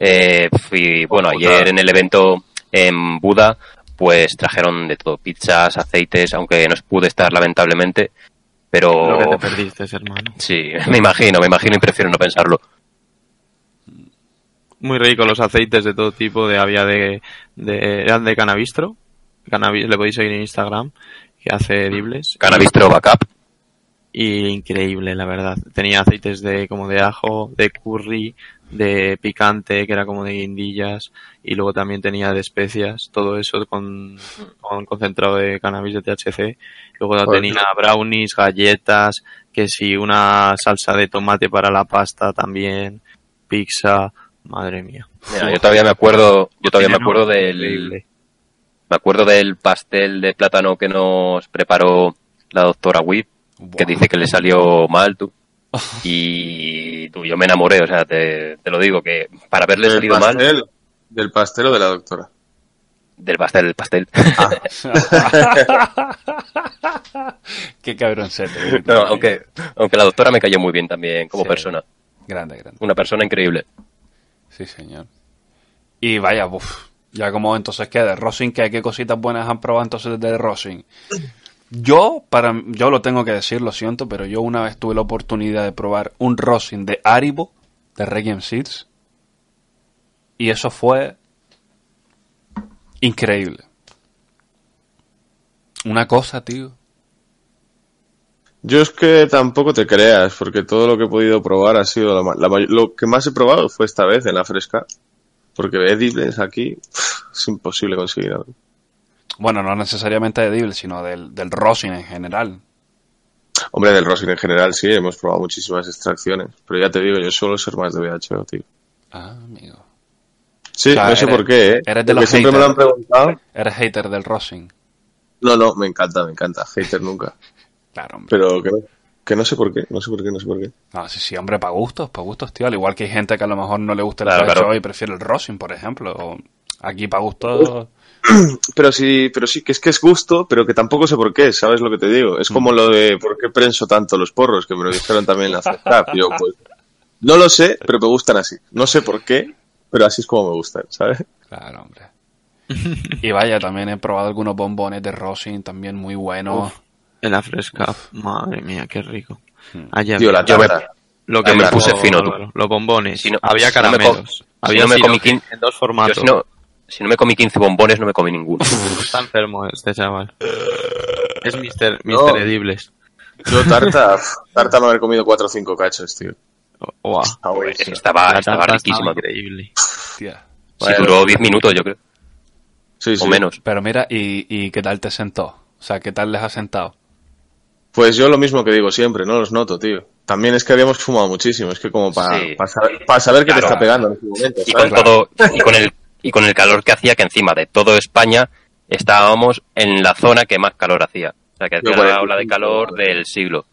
eh, y bueno, ayer en el evento en Buda pues trajeron de todo, pizzas, aceites, aunque no pude estar lamentablemente, pero lo que te perdiste, hermano. sí, me imagino, me imagino y prefiero no pensarlo. Muy rico los aceites de todo tipo, de había de, de eran de canabistro, Cannabis, le podéis seguir en Instagram, que hace edibles. Cannabistro Backup. y increíble, la verdad. Tenía aceites de como de ajo, de curry, de picante, que era como de guindillas, y luego también tenía de especias, todo eso con, con concentrado de cannabis de THC. Luego Joder. tenía brownies, galletas, que si una salsa de tomate para la pasta también, pizza, madre mía. Mira, yo todavía me acuerdo, yo todavía me acuerdo del, me acuerdo del pastel de plátano que nos preparó la doctora Whip, que dice que le salió mal, tú. Y tú, yo me enamoré, o sea, te, te lo digo, que para haberle Del salido mal, pastel, del pastel o de la doctora. del pastel, del pastel. Qué cabroncete. No, aunque, aunque la doctora me cayó muy bien también como Sí. persona. Grande, grande. Una persona increíble. Sí, señor. Y vaya, uf, ya como entonces qué, de Rosin, ¿qué, qué cositas buenas han probado entonces de Rosin? Yo, para, yo lo tengo que decir, lo siento, pero yo una vez tuve la oportunidad de probar un Rosin de Haribo, de Requiem Seeds, y eso fue increíble. Una cosa, tío. Yo es que tampoco te creas, porque todo lo que he podido probar ha sido la, la lo que más he probado fue esta vez en la fresca, porque edibles aquí pff, es imposible conseguir algo. Bueno, no necesariamente de Dible, sino del, del Rosin en general. Hombre, del rosin en general sí, hemos probado muchísimas extracciones, pero ya te digo, yo suelo ser más de VHO, tío. Ah, amigo. Sí, O sea, no sé eres- por qué, ¿eh? eres de los siempre me lo han preguntado. Eres hater del Rosin. No, no, me encanta, me encanta. Hater nunca. Claro, hombre. Pero que no, que no sé por qué, no sé por qué, no sé por qué. No, sí, sí, hombre, para gustos, para gustos, tío. Al igual que hay gente que a lo mejor no le gusta el Claro, claro. y prefiere el Rosin, por ejemplo. O Aquí para gusto. Pero sí, pero sí, que es que es gusto, pero que tampoco sé por qué, ¿sabes lo que te digo? Es como lo de por qué prenso tanto los porros, que me lo dijeron también en la CEPAP. Yo, pues, no lo sé, pero me gustan así. No sé por qué, pero así es como me gustan, ¿sabes? Claro, hombre. Y vaya, también he probado algunos bombones de Rosin, también muy buenos. Uf. En la fresca, madre mía, qué rico. Hmm. Allá Tío, la yo me- tarta. lo que me me puse fino, tú. los bombones. Si no- había si no me caramelos. había si no me comí quin- en dos Yo formatos. si no, si no me comí 15 bombones, no me comí ninguno. Está enfermo este chaval. Es Mr. No. Mister Edibles. Yo tarta, tarta no haber comido cuatro o cinco cachos, tío. Buenísimo. estaba estaba tarta riquísima. increíble. Tía. Sí, duró 10 minutos, yo creo. Sí, sí. O menos. Pero mira, ¿y, ¿y qué tal te sentó? O sea, ¿qué tal les ha sentado? Pues yo lo mismo que digo siempre, no los noto, tío. También es que habíamos fumado muchísimo, es que como para Sí. saber, pa saber qué te está pegando en ese momento, Y ¿sabes? con todo, y con el, y con el calor que hacía, que encima de todo España estábamos en la zona que más calor hacía. O sea, que hacía la ola de calor del siglo.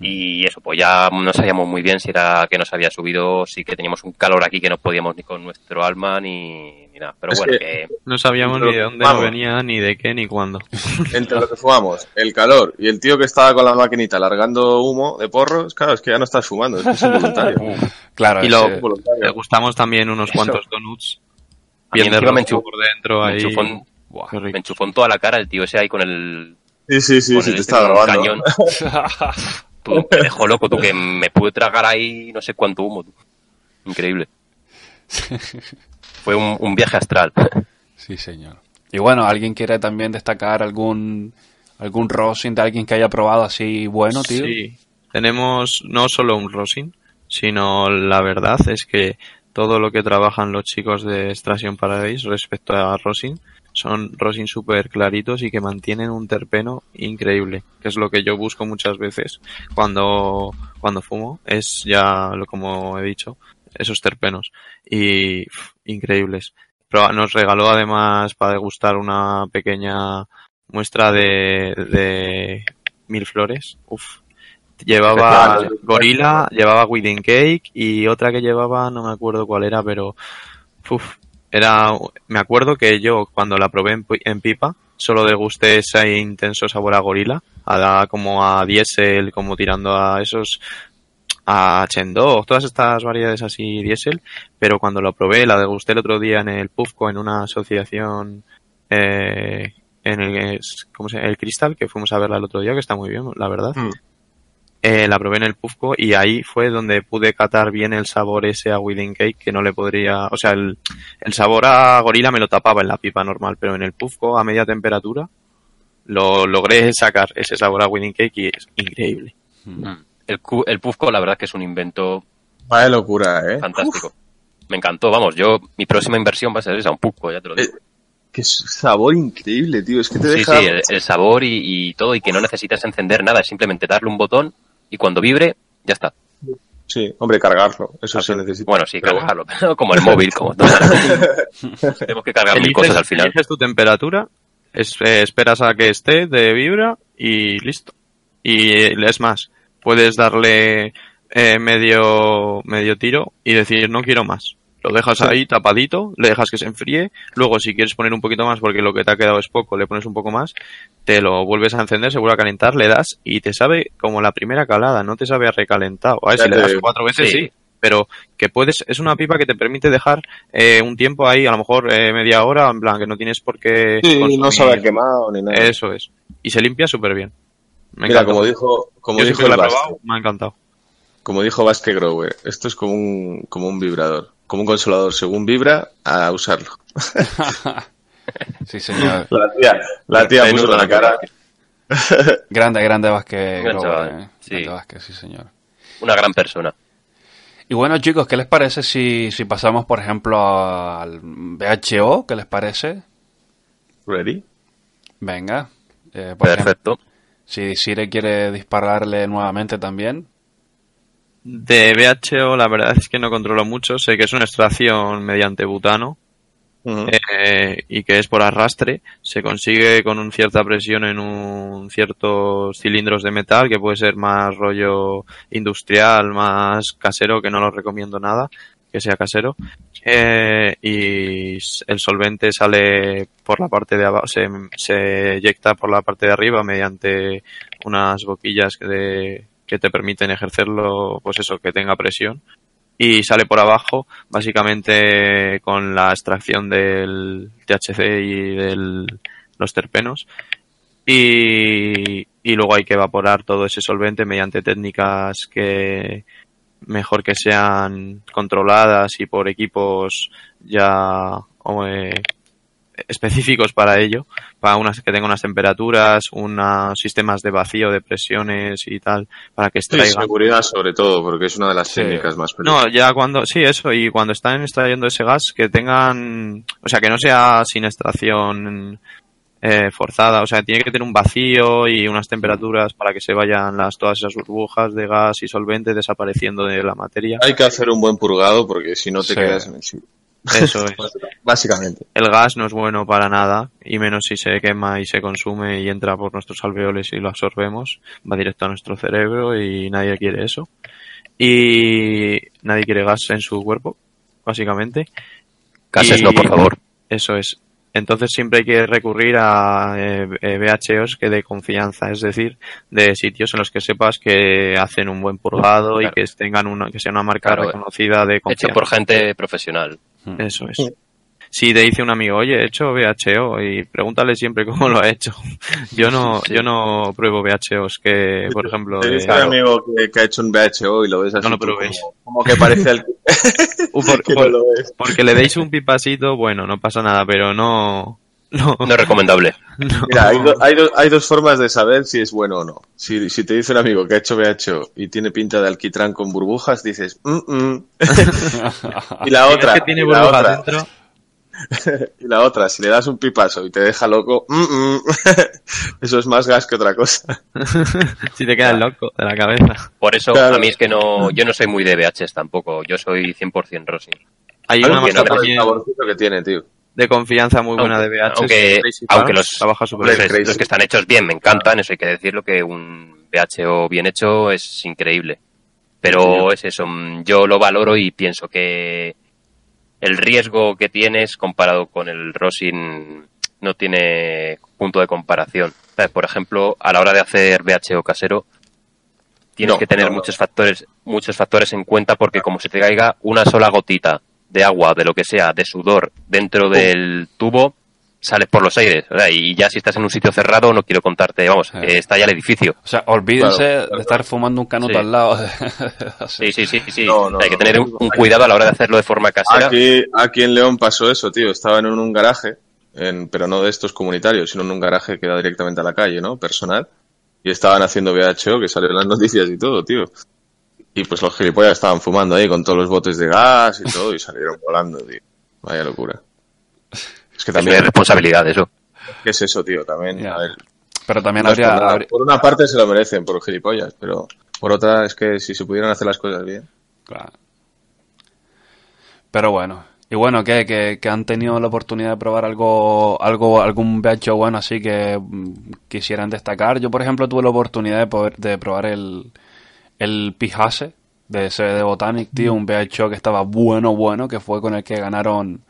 Y eso, pues ya no sabíamos muy bien si era que nos había subido, si que teníamos un calor aquí que no podíamos ni con nuestro alma ni, ni nada. Pero Es bueno, que- que, No sabíamos ni de dónde vamos. no venía, ni de qué, ni cuándo. Entre lo que fumamos, el calor y el tío que estaba con la maquinita largando humo de porros, claro, es que ya no estás fumando, es que es involuntario. Claro, Y lo- Le gustamos también unos Eso. cuantos donuts. Bien de me rojo enchu- por dentro me ahí. enchufó, en, Buah. Qué rico. me enchufó en toda la cara el tío ese ahí con el, Sí, sí, sí, sí, el te este, estaba grabando. cañón. Tú, me dejó loco, tú, que me pude tragar ahí no sé cuánto humo. tú. Increíble. Fue un, un viaje astral. Sí, señor. Y bueno, ¿alguien quiere también destacar algún algún rosin de alguien que haya probado así bueno, tío? Sí, tenemos no solo un rosin, sino la verdad es que todo lo que trabajan los chicos de Extraction Paradise respecto a rosin son rosin súper claritos y que mantienen un terpeno increíble, que es lo que yo busco muchas veces cuando, cuando fumo, es ya, lo como he dicho, esos terpenos y increíbles. Pero nos regaló además para degustar una pequeña muestra de, de mil flores. Uf. Llevaba Especial. gorila, llevaba wedding cake y otra que llevaba, no me acuerdo cuál era, pero uf, era, me acuerdo que yo cuando la probé en, en pipa solo degusté ese intenso sabor a gorila, a como a diésel, como tirando a esos a Chendo, todas estas variedades así diésel, pero cuando lo probé, la degusté el otro día en el Pufco en una asociación eh, en el el Cristal, que fuimos a verla el otro día, que está muy bien, la verdad. Mm. Eh, la probé en el Pufco y ahí fue donde pude catar bien el sabor ese a Wedding Cake que no le podría, o sea, el, el sabor a gorila me lo tapaba en la pipa normal, pero en el Pufco a media temperatura lo logré sacar ese sabor a Wedding Cake y es increíble. El, cu- el Pufco, la verdad que es un invento Vaya locura, ¿eh? fantástico. Me encantó, vamos, yo, mi próxima inversión va a ser esa, un Pufco, ya te lo digo. Qué sabor increíble, tío. Es que te Sí, deja... sí, el, el sabor y, y todo, y que no necesitas encender nada, es simplemente darle un botón y cuando vibre, ya está. Sí, hombre, cargarlo. Eso sí necesita. Bueno, sí, Pero cargarlo, pero como el móvil, como todo. Tenemos que cargar mil cosas al final. eliges tu temperatura, es- eh, esperas a que esté de vibra y listo. Y eh, es más, puedes darle eh, medio, medio tiro y decir no quiero más. Lo dejas ahí tapadito, le dejas que se enfríe, luego si quieres poner un poquito más porque lo que te ha quedado es poco, le pones un poco más, te lo vuelves a encender, se vuelve a calentar, le das y te sabe como la primera calada, no te sabe a recalentado. A ver, si le das cuatro veces Sí. sí, pero que puedes, es una pipa que te permite dejar eh, un tiempo ahí, a lo mejor eh, media hora, en plan que no tienes por qué Sí, no sabe quemado ni nada. Eso es. Y se limpia súper bien. Me Mira, como dijo, como Yo dijo el probado, me ha encantado. como dijo Basque Grower, esto es como un, como un vibrador, como un consolador. Según vibra, a usarlo. Sí, señor. La tía, la tía puso la cara. Grande, grande Vázquez. Gran eh. sí. Grande Vázquez, sí, señor. Una gran persona. Y bueno, chicos, ¿qué les parece si, si pasamos, por ejemplo, al BHO? ¿Qué les parece? Ready? Venga. Eh, por ejemplo, Perfecto. si Sire quiere dispararle nuevamente también. De BHO la verdad es que no controlo mucho. Sé que es una extracción mediante butano eh, y que es por arrastre. Se consigue con cierta presión en un ciertos cilindros de metal que puede ser más rollo industrial, más casero, que no lo recomiendo nada. que sea casero. Eh, y el solvente sale por la parte de abajo, se, se eyecta por la parte de arriba mediante unas boquillas de- que te permiten ejercerlo, pues eso, que tenga presión. Y sale por abajo, básicamente con la extracción del THC y de los terpenos. Y, luego hay que evaporar todo ese solvente mediante técnicas que mejor que sean controladas y por equipos ya eh, específicos para ello, para unas que tengan unas temperaturas, unos sistemas de vacío, de presiones y tal, para que Sí, extraigan. seguridad sobre todo, porque es una de las Sí. técnicas más No, peligrosas. ya cuando, sí, eso, y cuando están extrayendo ese gas, que tengan, o sea, que no sea sin extracción eh, forzada, o sea, tiene que tener un vacío y unas temperaturas para que se vayan las, todas esas burbujas de gas y solvente desapareciendo de la materia. Hay que hacer un buen purgado porque si no te Sí. quedas en el sitio. Eso es. Básicamente. El gas no es bueno para nada, y menos si se quema y se consume y entra por nuestros alveoles y lo absorbemos, va directo a nuestro cerebro y nadie quiere eso. Y nadie quiere gas en su cuerpo, básicamente. Gases Y- no, por favor. Eso es. Entonces siempre hay que recurrir a eh, eh, que de confianza, es decir, de sitios en los que sepas que hacen un buen purgado y que tengan una, que sea una marca Claro, reconocida de Hecho confianza. por gente profesional. Eso es. Si te dice un amigo, oye, he hecho VHO y pregúntale siempre cómo lo ha hecho. Yo no, Sí. yo no pruebo VHOs que, por ejemplo, Te de- dice un amigo que, que ha hecho un VHO y lo ves así No lo tú probéis. como, como que parece el Uh, por- que por- no lo ves. porque le deis un pipasito, bueno, no pasa nada, pero no, no, No es recomendable. Mira, hay, do- hay do- hay dos formas de saber si es bueno o no. Si, si te dice un amigo que ha hecho VHO y tiene pinta de alquitrán con burbujas, dices, "Mm, mm". y la otra, que tiene y la burbujas otra, dentro, y la otra, si le das un pipazo y te deja loco, "Mm, mm". eso es más gas que otra cosa. si te quedas loco de la cabeza. Por eso Claro. a mí es que no, yo no soy muy de VHs tampoco. Yo soy 100% Rosin. Hay mí una también saborcito que tiene, tío. De confianza muy buena Aunque- de VHS. aunque- aunque los- trabaja súper Los, bien. Crazy. los que están hechos bien me encantan, eso hay que decirlo, que un VHO bien hecho es increíble. Pero es eso, mm, yo lo valoro y pienso que el riesgo que tienes comparado con el Rosin no tiene punto de comparación. ¿Sabes? Por ejemplo, a la hora de hacer VHO casero, tienes No, que tener no, no. muchos factores, muchos factores en cuenta porque como se te caiga una sola gotita de agua, de lo que sea, de sudor dentro del tubo, sales por los aires. o sea, y ya si estás en un sitio cerrado, no quiero contarte, vamos, Sí. que está ya el edificio. O sea, olvídense Claro, claro. de estar fumando un canuto Sí. al lado. Sí, sí, sí, sí. No, no, hay que tener un, un cuidado a la hora de hacerlo de forma casera. Aquí, aquí en León pasó eso, tío. Estaban en un garaje, en, pero no de estos comunitarios, sino en un garaje que da directamente a la calle, ¿no? Personal. Y estaban haciendo VHO, que salió en las noticias y todo, tío. Y pues los gilipollas estaban fumando ahí con todos los botes de gas y todo, y salieron volando, tío. Vaya locura. Es que Es de también, responsabilidad eso. ¿qué es eso, tío? También, a ver. Pero también no es por habría, Por una parte se lo merecen, por gilipollas, pero por otra es que si se pudieran hacer las cosas bien. Claro. Pero bueno. Y bueno, ¿qué? Que, que han tenido la oportunidad de probar algo, algo, algún VHO bueno así que mm, quisieran destacar. Yo, por ejemplo, tuve la oportunidad de poder, de probar el, el Pijase de CBD Botanic, tío, un VHO que estaba bueno, bueno, que fue con el que ganaron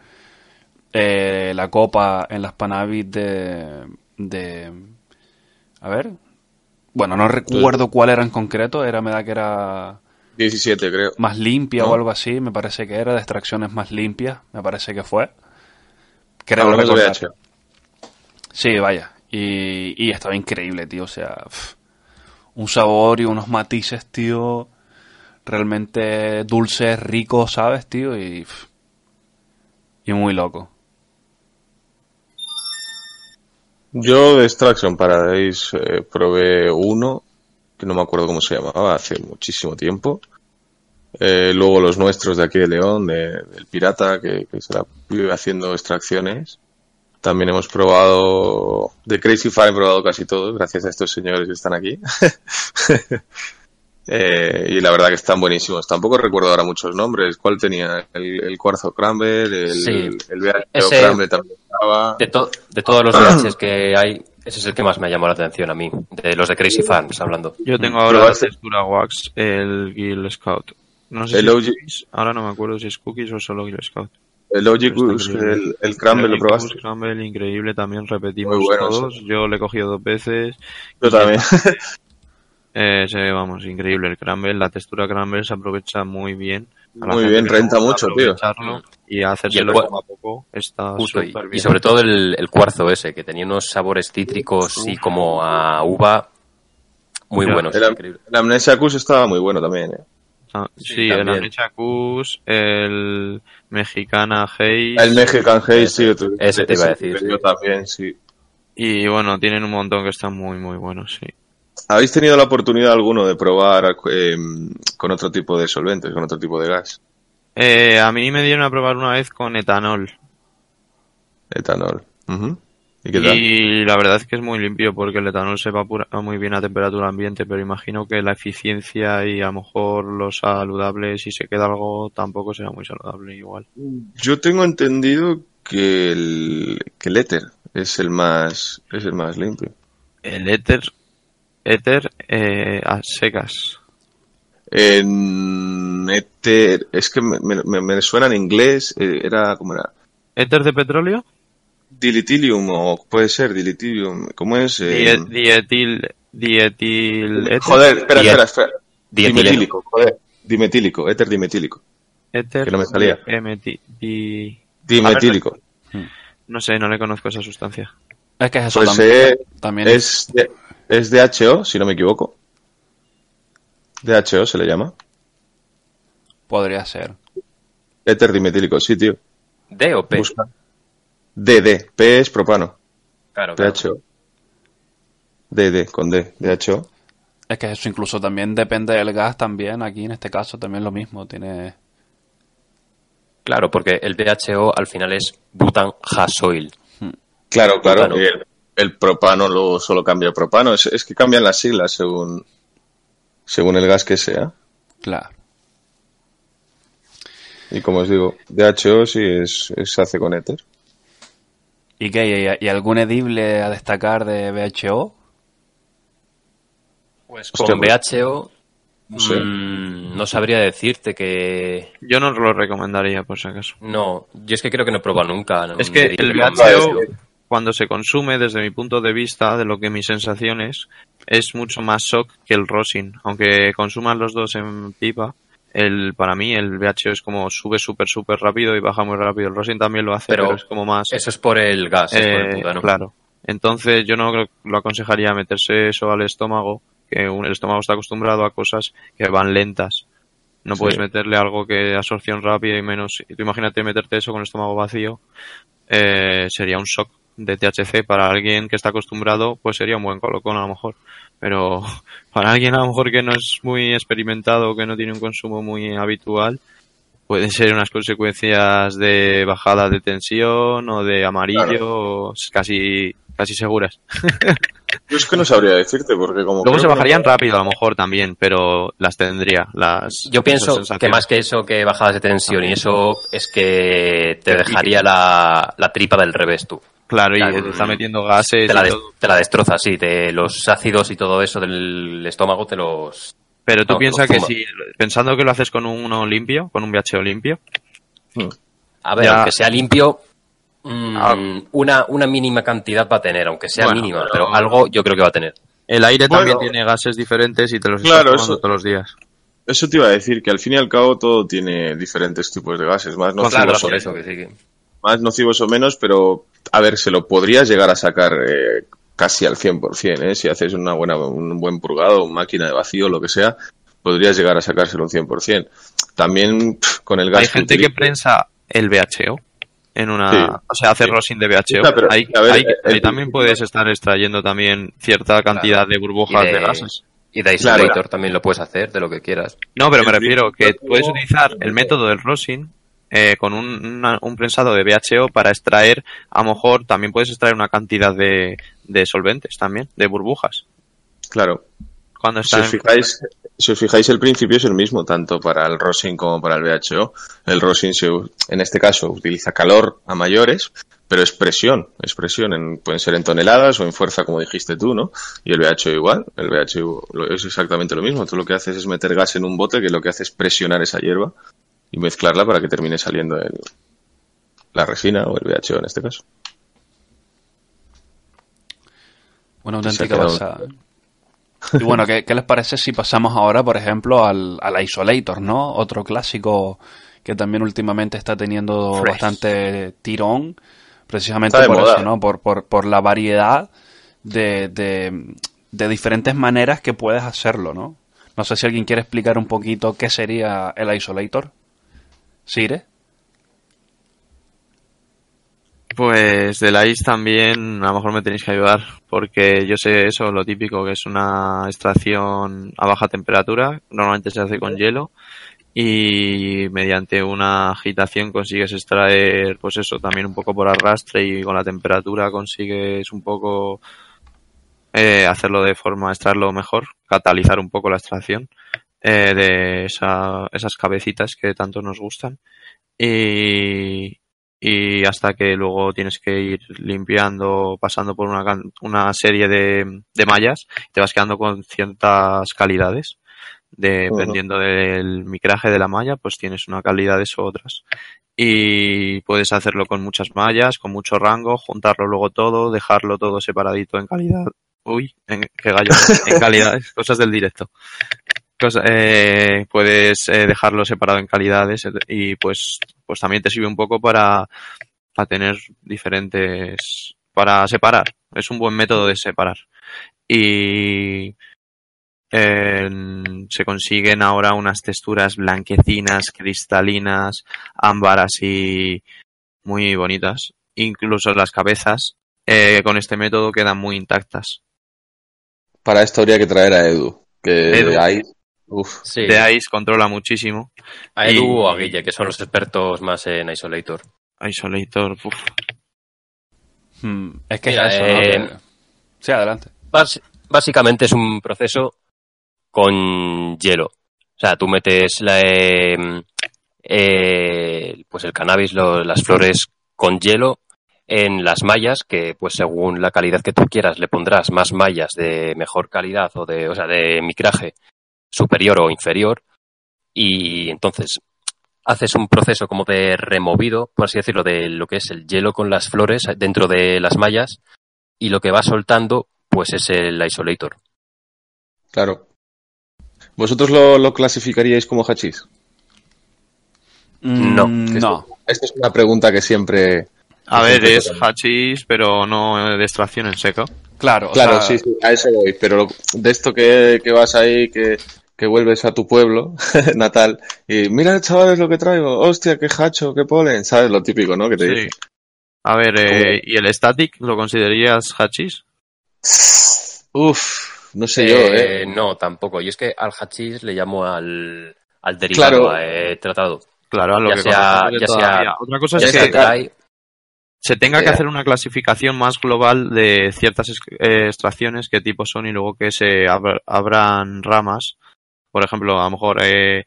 eh, la copa en las Panavis de, de, a ver, bueno, no recuerdo cuál era en concreto, era, me da que era 17, creo. más limpia ¿No? o algo así, me parece que era, de extracciones más limpias, me parece que fue. Creo. VHO. Sí, vaya. Y, y estaba increíble, tío. O sea, un sabor y unos matices, tío. Realmente dulces, ricos, ¿sabes, tío? Y, y muy loco. Yo de Extraction Paradise eh, probé uno, que no me acuerdo cómo se llamaba, hace muchísimo tiempo. Eh, luego los nuestros de aquí de León, de- del Pirata, que, que se la vive haciendo extracciones. También hemos probado, de Crazy Farm he probado casi todos, gracias a estos señores que están aquí. Eh, y la verdad que están buenísimos. Tampoco recuerdo ahora muchos nombres. ¿Cuál tenía? El, el Cuarzo Cramber, el, Sí. el VHO Cramber también estaba. De, to- de todos los VHs que hay, ese es el que más me ha llamado la atención a mí. De los de Crazy Farms, hablando. Yo tengo ahora la textura wax, el Guild Scout No sé El si OG ahora no me acuerdo si es cookies o solo Girl Scout. El increíble. el, el Crumble, ¿lo El probaste? Goose Crumble, increíble, también repetimos Muy bueno, todos. Yo le he cogido dos veces. Yo también. Eh, vamos, increíble el Crumble. La textura Crumble se aprovecha muy bien. Muy bien, renta mucho, tío. Y hacérselo Y el poco a poco está Justo, y, sobre todo el, el cuarzo ese, que tenía unos sabores cítricos y como a uva muy Ya, buenos. Increíble. El Amnesia Goose estaba muy bueno también, ¿eh? Ah, Sí, sí, el. Amnesia Kus, el Mexicana Haze. El Mexican Haze, sí. ese te iba a decir, Yo sí. también, sí. Y bueno, tienen un montón que están muy, muy buenos, sí. ¿Habéis tenido la oportunidad alguno de probar eh, con otro tipo de solventes, con otro tipo de gas? Eh, a mí me dieron a probar una vez con etanol. Etanol. Ujú. ¿Y qué tal? Y la verdad es que es muy limpio porque el etanol se evapora muy bien a temperatura ambiente, pero imagino que la eficiencia y a lo mejor lo saludable, si se queda algo, tampoco será muy saludable igual. Yo tengo entendido que el, que el éter es el más, es el más limpio. El éter, éter eh, a secas. En éter, es que me, me- me suena en inglés, eh, era como era ¿Éter de petróleo? Dilitilium o puede ser dilitilium, ¿cómo es? Eh, Die- dietil, dietil, éter. joder, espera, Diet- espera, espera. Dimetílico, joder. Dimetílico, éter dimetílico. éter que no me salía. di- Dimetílico. no sé, no le conozco esa sustancia. Es que es eso Pues también. eh, también es, de- es DHO, si no me equivoco. DHO se le llama. podría ser. Éter dimetílico, sí, tío. D o P. Busca. DD, P es propano. Claro, claro. DHO. DD, con D, DHO. Es que eso incluso también depende del gas también. Aquí en este caso también lo mismo. Tiene Claro, porque el BHO al final es butan gasoil. Claro, claro. Y El, el propano lo solo cambia a propano. Es, es que cambian las siglas según, según el gas que sea. claro. Y como os digo, DHO sí es, es- se hace con éter. ¿Y qué? ¿Y, y algún edible a destacar de BHO? Pues con pues- BHO No sé. mm, no sabría decirte que... Yo no lo recomendaría, por si acaso. No, yo es que creo que no he probado nunca. ¿no? Es que el BHO, cuando se consume, desde mi punto de vista, de lo que mis sensaciones, es mucho más shock que el rosin. Aunque consuman los dos en pipa, el, para mí el BHO es como sube súper, súper rápido y baja muy rápido. El rosin también lo hace, Pero pero, es como más... Eso es por el gas, es por el eh, butano. claro. Entonces yo no lo aconsejaría meterse eso al estómago, que un- el estómago está acostumbrado a cosas que van lentas. No Sí. puedes meterle algo que absorción rápida y menos. Tú imagínate meterte eso con el estómago vacío, eh, sería un shock de THC para alguien que está acostumbrado, pues sería un buen colocón a lo mejor. Pero para alguien a lo mejor que no es muy experimentado, que no tiene un consumo muy habitual, pueden ser unas consecuencias de bajada de tensión o de amarillo o casi casi seguras. Yo es que no sabría decirte, porque como. Luego se que no- bajarían rápido a lo mejor también, pero las tendría. Las, Yo pienso que más que eso, que bajadas de tensión y eso es que te dejaría la, la tripa del revés tú. Claro, y te está metiendo gases Te la, des- todo. te la destroza, sí. Te, los ácidos y todo eso del estómago te los... Pero tú no, piensas que si, pensando que lo haces con uno limpio, con un VHO limpio, A ver, Ya. aunque sea limpio, mm, Ah. una, una mínima cantidad va a tener, aunque sea Bueno, mínima, pero- pero algo yo creo que va a tener. el aire Bueno. también tiene gases diferentes y te los Claro, estás tomando eso- todos los días. Eso te iba a decir, que al fin y al cabo todo tiene diferentes tipos de gases, más nocivos, Claro, o, por eso que sí. que- más nocivos o menos, pero a ver, se lo podrías llegar a sacar eh, casi al 100%, ¿eh? si haces una buena, un buen purgado, máquina de vacío, lo que sea, podrías llegar a sacárselo un 100%. También pff, con el gas Hay gente que utiliza- prensa el VHO en una, Sí. o sea, hace Sí. rosin de VHO. Ya, pero, ahí, a ver, ahí- eh, ahí el- también puedes estar extrayendo también cierta cantidad de burbujas Y de, de- gases. Y de Claro. isolator también lo puedes hacer, de lo que quieras. No, pero me el refiero que puedes utilizar el método del rosin eh, con un, una- un prensado de VHO para extraer, a lo mejor también puedes extraer una cantidad de, de solventes también, de burbujas. Claro. Cuando Si os, fijáis, si os fijáis, el principio es el mismo, tanto para el rosin como para el VHO. El rosin, en este caso, utiliza calor a mayores, pero es presión. Es presión, en- pueden ser en toneladas o en fuerza, como dijiste tú, ¿no? Y el VHO igual. El VHO lo- es exactamente lo mismo. Tú lo que haces es meter gas en un bote que lo que hace es presionar esa hierba y mezclarla para que termine saliendo el- la resina o el VHO en este caso. Una auténtica pasada. Y bueno, ¿qué, qué les parece si pasamos ahora, por ejemplo, al, al Isolator, ¿no? Otro clásico que también últimamente está teniendo Fresh. bastante tirón, precisamente por moda. eso, ¿no? Por, por, por la variedad de, de, de diferentes maneras que puedes hacerlo, ¿no? No sé si alguien quiere explicar un poquito qué sería el Isolator. ¿Sire? Pues del ICE también a lo mejor me tenéis que ayudar, porque yo sé eso, lo típico, que es una extracción a baja temperatura, normalmente se hace con hielo, y mediante una agitación consigues extraer, pues eso, también un poco por arrastre y con la temperatura consigues un poco eh, hacerlo de forma, extraerlo mejor, catalizar un poco la extracción eh, de esa- esas cabecitas que tanto nos gustan. Y, y hasta que luego tienes que ir limpiando, pasando por una, una serie de, de mallas, te vas quedando con ciertas calidades. Dependiendo del micraje de la malla, pues tienes una calidades u otras. Y puedes hacerlo con muchas mallas, con mucho rango, juntarlo luego todo, dejarlo todo separadito en calidad. Uy, en, qué gallo, en calidades, cosas del directo. Cosa- eh, puedes eh, dejarlo separado en calidades eh, y pues, pues también te sirve un poco para, para tener diferentes, para separar. Es un buen método de separar. Y eh, se consiguen ahora unas texturas blanquecinas, cristalinas, ámbar así muy bonitas. Incluso las cabezas eh, con este método quedan muy intactas. Para esto habría que traer a Edu, que Edu. hay... Uf, Sí. De Ice controla muchísimo. A Edu y- o a Guille, que son los expertos más en Isolator. Isolator, uf. Hmm, es que Mira, es eso, ¿no? eh, Sí, adelante. Básicamente es un proceso con hielo. O sea, tú metes la, eh, eh, pues el cannabis, lo- las flores con hielo en las mallas, que pues según la calidad que tú quieras le pondrás más mallas de mejor calidad o de, o sea, de micraje superior o inferior. Y entonces haces un proceso como de removido, por así decirlo, de lo que es el hielo con las flores dentro de las mallas y lo que va soltando pues es el isolator. claro. ¿Vosotros lo, lo clasificaríais como hachís? No, Mm, Que no. Esta es una pregunta que siempre... A ver, siempre es hachís, pero no de extracción en seco. Claro, o Claro, sea, sí, sí, a eso voy. Pero lo- de esto que, que vas ahí, que, que vuelves a tu pueblo natal y mira, chavales, lo que traigo. Hostia, qué hacho, qué polen. ¿Sabes? Lo típico, ¿no? Que te Sí. dicen. A ver, eh. ¿y el static lo considerarías hachís? Uf, no sé yo, ¿eh? No, tampoco. Yo es que al hachís le llamo al, al derivado Claro. eh, tratado. Claro, a lo Ya que sea- ya. Otra cosa Ya es sea que se tenga que Eh. hacer una clasificación más global de ciertas es- eh, extracciones, qué tipo son, y luego que se abra- abran ramas. Por ejemplo, a lo mejor eh,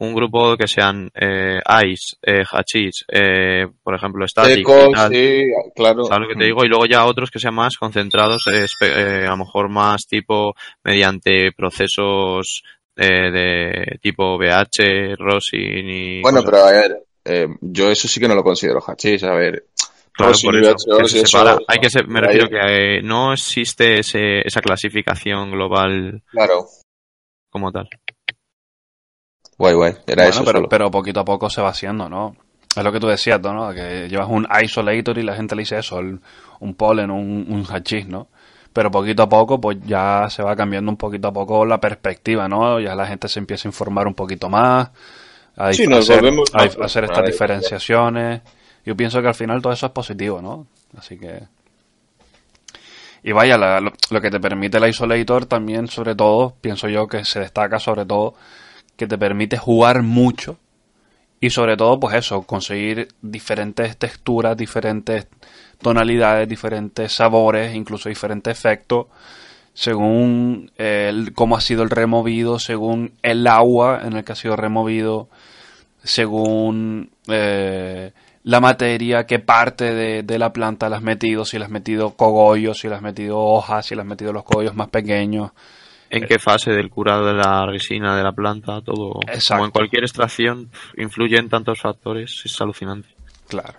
un grupo que sean eh, ice, eh, hachís, eh, por ejemplo, static, Eco, y tal. sí, claro. ¿Sabes lo que te digo? Y luego ya otros que sean más concentrados, eh, eh, a lo mejor más tipo mediante procesos eh, de tipo BH, Rosin y... Bueno, pero a ver, eh, yo eso sí que no lo considero hachís. A ver, Claro, Rosin por y eso, VHO, que se eso- separa. Hay que se- me refiero que no existe ese, esa clasificación global Claro. como tal. Guay, guay. Era bueno, eso pero, solo. pero poquito a poco se va haciendo, ¿no? Es lo que tú decías, ¿no? Que llevas un isolator y la gente le dice eso, el- un polen, un, un hachís, ¿no? Pero poquito a poco, pues ya se va cambiando un poquito a poco la perspectiva, ¿no? Ya la gente se empieza a informar un poquito más, a, Sí, nos hacer, volvemos a hacer estas diferenciaciones. Yo pienso que al final todo eso es positivo, ¿no? Así que... Y vaya, la- lo, lo que te permite el isolator también, sobre todo, pienso yo que se destaca sobre todo que te permite jugar mucho y sobre todo, pues eso, conseguir diferentes texturas, diferentes tonalidades, diferentes sabores, incluso diferentes efectos, según el, cómo ha sido el removido, según el agua en el que ha sido removido, según eh, la materia, qué parte de, de la planta le has metido, si le has metido cogollos, si le has metido hojas, si le has metido los cogollos más pequeños. En qué fase del curado de la resina de la planta, todo. Exacto. Como en cualquier extracción, influyen tantos factores, es alucinante. Claro.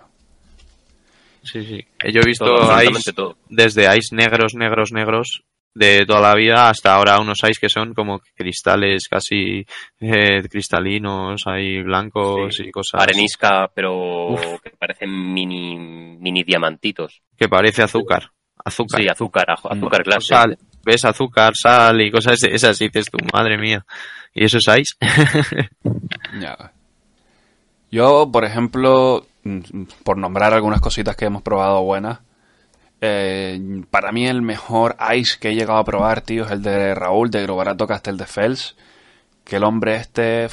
Sí, sí. Yo he visto Todo, ice, todo. desde ice negros, negros, negros de toda la vida hasta ahora unos ice que son como cristales casi eh, cristalinos, hay blancos Sí. y cosas Arenisca, pero que parecen mini, mini diamantitos. que parece azúcar. Azúcar. Sí, azúcar, aj- azúcar glass. Ves azúcar, sal y cosas esas y dices tú, madre mía. ¿Y eso es ice? Ya. Yo, por ejemplo, mm, por nombrar algunas cositas que hemos probado buenas, eh, para mí el mejor ice que he llegado a probar, tío, es el de Raúl de Grobarato Castel de Fels. Que el hombre este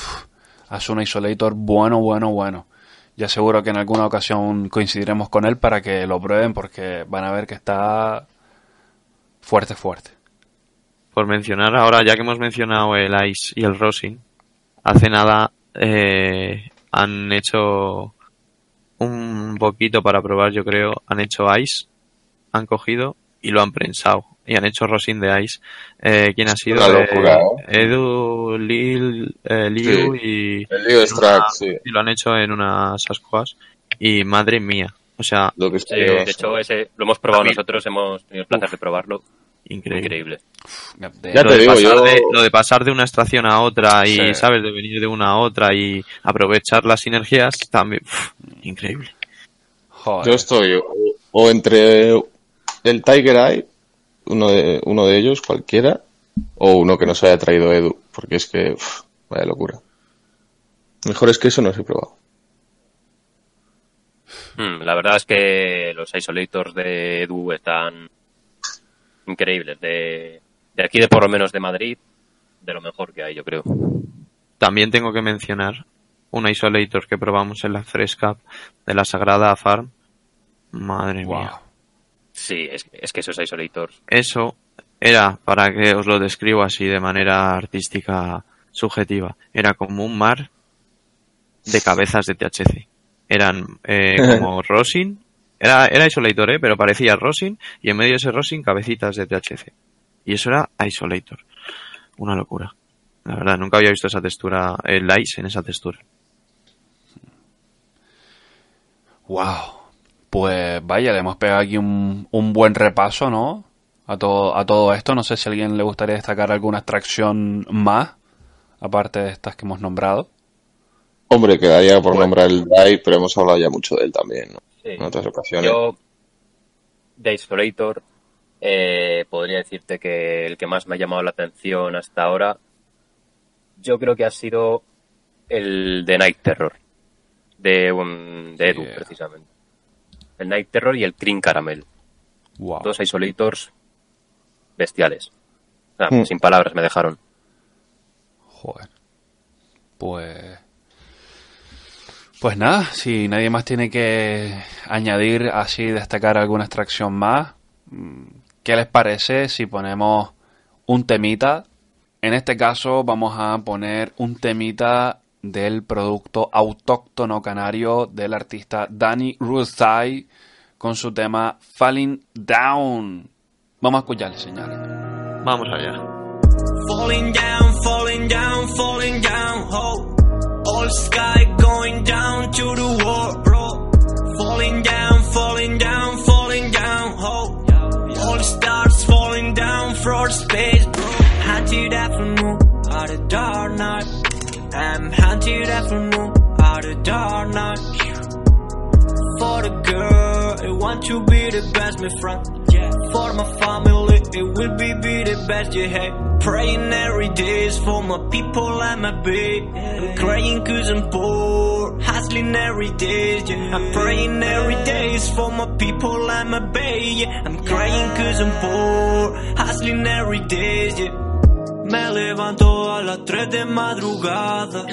hace un isolator bueno, bueno, bueno. Ya seguro que en alguna ocasión coincidiremos con él para que lo prueben porque van a ver que está fuerte, fuerte. Por mencionar ahora, ya que hemos mencionado el ice y el rosin, hace nada eh, han hecho un poquito para probar, yo creo, han hecho ice, han cogido y lo han prensado y han hecho rosin de ice. Eh, ¿Quién ha sido? Una locura, Eh, Edu, Lil, eh, Liu y, El lío extract, sí. y lo han hecho en unas ascuas y madre mía, o sea, Lo que Sí, de hecho, ese lo hemos probado nosotros, hemos tenido el placer de probarlo. Increíble. Increíble. Ya Ya lo te de digo, pasar yo- de- lo de pasar de una extracción a otra y, Sí. ¿sabes? De venir de una a otra y aprovechar las sinergias, también, uf, increíble. Joder. Yo estoy o, o entre el Tiger Eye, uno de, uno de ellos, cualquiera, o uno que nos haya traído Edu, porque es que, uf, vaya locura. Mejor es que eso no os he probado. Mm, la verdad es que los isolators de Edu están increíbles. De, de aquí, de por lo menos de Madrid, de lo mejor que hay, yo creo. También tengo que mencionar un isolator que probamos en la Fresh Cup de la Sagrada Farm. Madre Wow. mía. Sí, es, es que esos isolators. Eso era, para que os lo describo así de manera artística subjetiva, era como un mar de cabezas de THC. Eran eh, como rosin, era, era isolator, ¿eh? pero parecía rosin, y en medio de ese rosin cabecitas de THC. Y eso era isolator. Una locura. La verdad, nunca había visto esa textura, el ice en esa textura. Wow. Pues vaya, le hemos pegado aquí un, un buen repaso, ¿no? A todo, a todo esto. No sé si a alguien le gustaría destacar alguna extracción más, aparte de estas que hemos nombrado. Hombre, quedaría por nombrar el Drive, pero hemos hablado ya mucho de él también, ¿no? Sí. En otras ocasiones. Yo, de Isolator, eh, podría decirte que el que más me ha llamado la atención hasta ahora, yo creo que ha sido el de Night Terror, de, um, de Edu, Yeah. precisamente. El Night Terror y el Cream Caramel. Wow. Dos isolators bestiales. O sea, Hmm. Sin palabras me dejaron. Joder. Pues. Pues nada, si nadie más tiene que añadir así, destacar alguna extracción más, mm, ¿qué les parece si ponemos un temita? En este caso vamos a poner un temita del producto autóctono canario del artista Danny Ruthai con su tema Falling Down. Vamos a escucharle, señores. Vamos allá. Falling down, falling down, falling down, ho. All sky going down to the war, bro. Falling down, falling down, falling down, ho. All stars falling down from space, bro. Hunted afternoon, out of dark night. I'm hunted afternoon, out of dark night. For the girl, I want to be the best, my friend. For my family, it will be, be the best, yeah. Hey. Praying every day is for my people and my babe. I'm crying cause I'm poor, hustling every day, yeah. I'm praying every day is for my people and my babe, yeah. I'm crying cause I'm poor, hustling every day, yeah. Me levanto a las 3 de madrugada.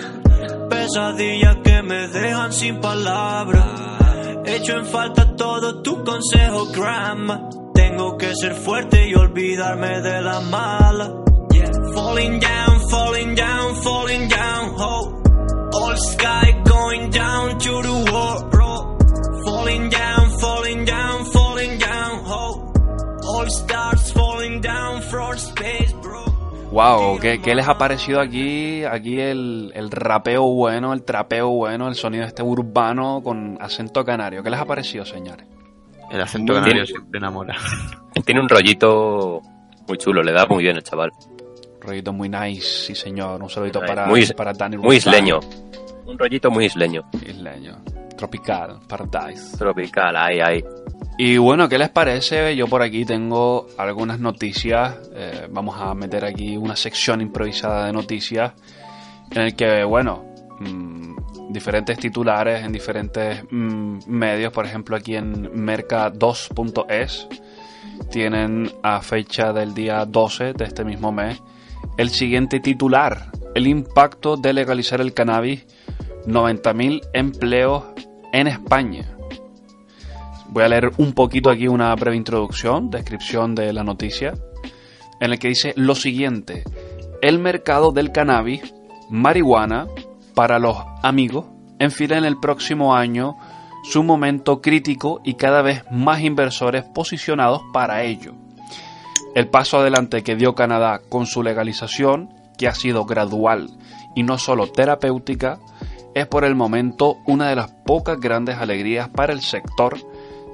Pesadillas que me dejan sin palabras. Echo en falta todo tu consejo, grandma. Tengo que ser fuerte y olvidarme de la mala. Falling down, falling down, falling down, ho. All sky going down Wow, ¿qué, qué les ha parecido aquí, aquí el, el rapeo bueno, el trapeo bueno, el sonido este urbano con acento canario? ¿Qué les ha parecido, señores? El acento Muy canario bien. siempre enamora. Tiene un rollito muy chulo, le da muy bien el chaval. Rollito muy nice, sí señor. Un saludito Nice. para, Muy- para Dani Muy isleño. Un rollito muy isleño. Isleño. Tropical, paradise. Tropical, ahí, ahí. Y bueno, ¿qué les parece? Yo por aquí tengo algunas noticias. eh, vamos a meter aquí una sección improvisada de noticias en el que, bueno, mm, diferentes titulares en diferentes mm, medios, por ejemplo aquí en merca2.es, tienen a fecha del día 12 de este mismo mes el siguiente titular, el impacto de legalizar el cannabis, 90.000 empleos en España. Voy a leer un poquito aquí una breve introducción, descripción de la noticia, en el que dice lo siguiente, el mercado del cannabis, marihuana, para los amigos, enfila en el próximo año su momento crítico y cada vez más inversores posicionados para ello. El paso adelante que dio Canadá con su legalización, que ha sido gradual y no solo terapéutica, es por el momento una de las pocas grandes alegrías para el sector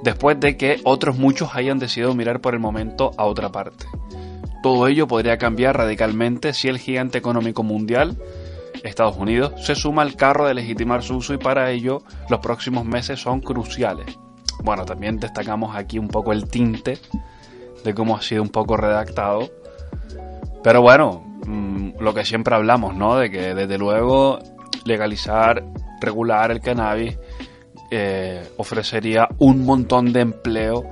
después de que otros muchos hayan decidido mirar por el momento a otra parte. Todo ello podría cambiar radicalmente si el gigante económico mundial, Estados Unidos, se suma al carro de legitimar su uso y para ello los próximos meses son cruciales. Bueno, también destacamos aquí un poco el tinte de cómo ha sido un poco redactado. Pero bueno, mm, lo que siempre hablamos, ¿no? De que desde luego legalizar, regular el cannabis eh, ofrecería un montón de empleo,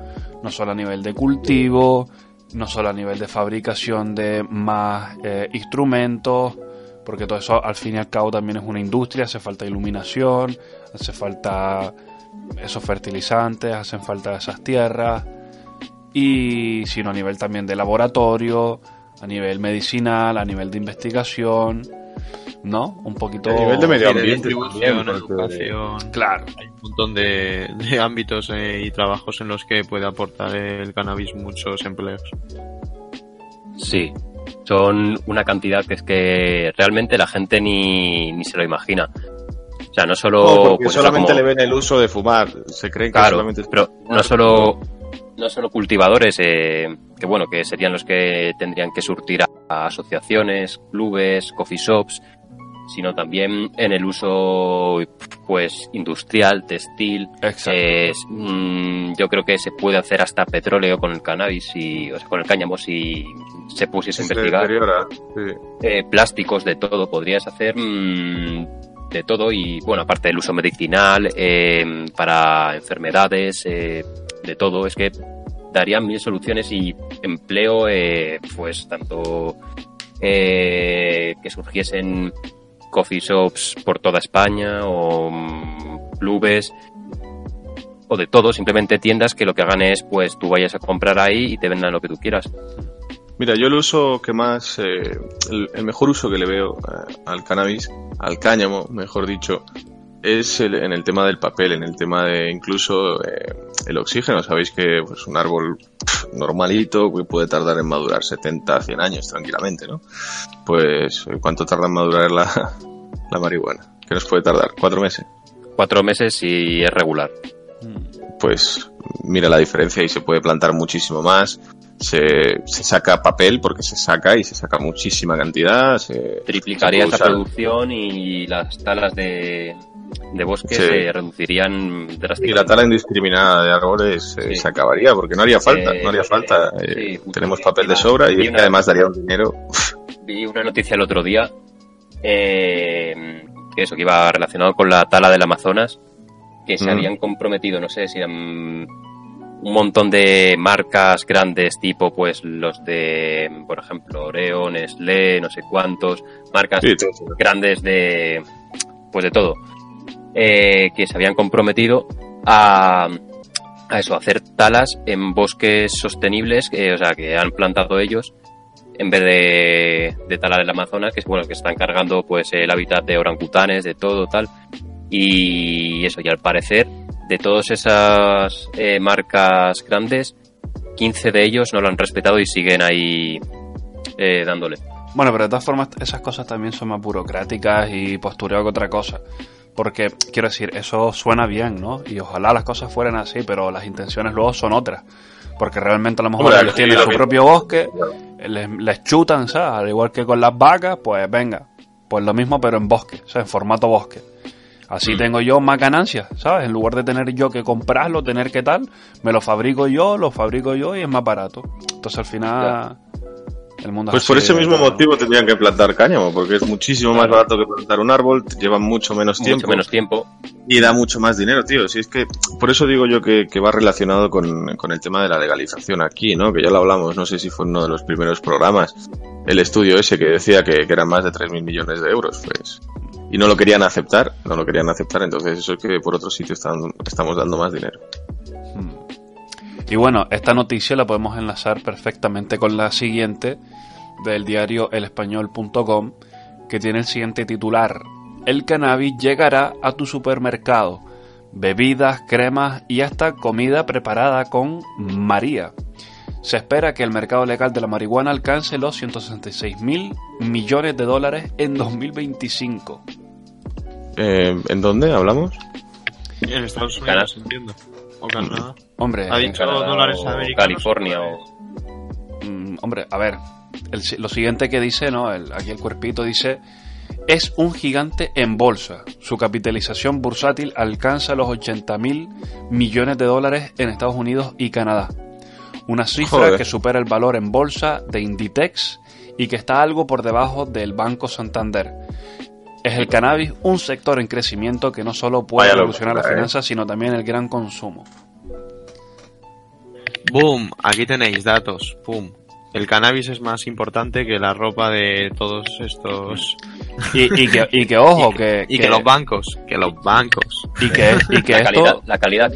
no solo a nivel de cultivo, no solo a nivel de fabricación de más eh, instrumentos, porque todo eso al fin y al cabo también es una industria, hace falta iluminación, hace falta esos fertilizantes, hacen falta esas tierras, y sino a nivel también de laboratorio, a nivel medicinal, a nivel de investigación, ¿no? Un poquito... A nivel de medio ambiente distribución, educación. Claro. Hay un montón de, de ámbitos eh, y trabajos en los que puede aportar el cannabis muchos empleos. Sí, son una cantidad que es que realmente la gente ni, ni se lo imagina. O sea, no solo... No, porque pues solamente como- le ven el uso de fumar. Se creen que Claro, solamente es pero fumar. no solo, no solo cultivadores, eh, que bueno, que serían los que tendrían que surtir a, a asociaciones, clubes, coffee shops, sino también en el uso pues industrial, textil. Exacto. Es, mm, yo creo que se puede hacer hasta petróleo con el cannabis y o sea, con el cáñamo si se pusiese a investigar sí. eh, plásticos, de todo, podrías hacer mm, de todo y bueno, aparte del uso medicinal, eh, para enfermedades, eh, de todo, es que darían mil soluciones y empleo, eh, pues tanto eh, que surgiesen coffee shops por toda España o mm, clubes o de todo, simplemente tiendas que lo que hagan es pues tú vayas a comprar ahí y te vendan lo que tú quieras. Mira, yo el uso que más, eh, el, mejor uso que le veo eh, al cannabis, al cáñamo, mejor dicho, es el- en el tema del papel, en el tema de incluso eh, el oxígeno. Sabéis que pues, un árbol pf, normalito que puede tardar en madurar 70, 100 años tranquilamente, ¿no? Pues, ¿cuánto tarda en madurar la, la marihuana? ¿Qué nos puede tardar? ¿Cuatro meses? Cuatro meses y es regular. pues mira la diferencia y se puede plantar muchísimo más. Se, se saca papel porque se saca y se saca muchísima cantidad. Se, triplicaría se esa producción y las talas de, de bosque Sí. se reducirían Y drásticamente. la tala indiscriminada de árboles eh, Sí. se acabaría porque no haría falta, Eh, no haría falta. Eh, sí, justo. tenemos papel de sobra y Y una- además daría un dinero. Vi una noticia el otro día eh, que eso, que iba relacionado con la tala del Amazonas, que se Mm. habían comprometido, no sé si eran un montón de marcas grandes tipo pues los de por ejemplo Oreo, Nestlé, no sé cuántos, marcas Sí, grandes de pues de todo eh, que se habían comprometido a eso, a hacer talas en bosques sostenibles, eh, o sea, que han plantado ellos, en vez de, de talar el Amazonas, que es bueno, que están cargando pues el hábitat de orangutanes, de todo tal. Y eso, y al parecer, de todas esas eh, marcas grandes, 15 de ellos no lo han respetado y siguen ahí dándole. Bueno, pero de todas formas, esas cosas también son más burocráticas y postureo que otra cosa. Porque, quiero decir, eso suena bien, ¿no? Y ojalá las cosas fueran así, pero las intenciones luego son otras. Porque realmente a lo mejor Hombre, ellos tienen su propio bosque, les, les chutan, ¿sabes? Al igual que con las vacas, pues venga. Pues lo mismo, pero en bosque, o sea, en formato bosque. Así tengo yo más ganancias, ¿sabes? En lugar de tener yo que comprarlo, tener que tal, me lo fabrico yo, lo fabrico yo y es más barato. Entonces al final el mundo es Pues por ese mismo motivo tendrían que plantar cáñamo, porque es muchísimo más barato que plantar un árbol, lleva mucho menos tiempo menos tiempo. y da mucho más dinero, tío. Si es que, por eso digo yo que, que va relacionado con, con el tema de la legalización aquí, ¿no? Que ya lo hablamos, no sé si fue uno de los primeros programas, el estudio ese que decía que, que eran más de 3.000 millones de euros, pues. Y no lo querían aceptar, no lo querían aceptar, entonces eso es que por otro sitio están- estamos dando más dinero. Y bueno, esta noticia la podemos enlazar perfectamente con la siguiente del diario elespañol.com que tiene el siguiente titular. El cannabis llegará a tu supermercado. Bebidas, cremas y hasta comida preparada con María. Se espera que el mercado legal de la marihuana alcance los 166 mil millones de dólares en 2025. Eh, ¿En dónde hablamos? En Estados. Unidos, entiendo. O Canadá. Hombre, Ha En dicho Canadá dólares o americanos. California o... Mm, hombre, a ver, el lo siguiente que dice, ¿no? El- aquí el cuerpito dice, es un gigante en bolsa. Su capitalización bursátil alcanza los 80 mil millones de dólares en Estados Unidos y Canadá. Una cifra Joder. que supera el valor en bolsa de Inditex y que está algo por debajo del Banco Santander. Es el cannabis un sector en crecimiento que no solo puede Vaya revolucionar las ¿eh? finanzas, sino también el gran consumo. Boom, aquí tenéis datos. Boom. El cannabis es más importante que la ropa de todos estos. Y, y que, y que, ojo, que, Y que los bancos, que los bancos. y que, y que la, esto... calidad, la calidad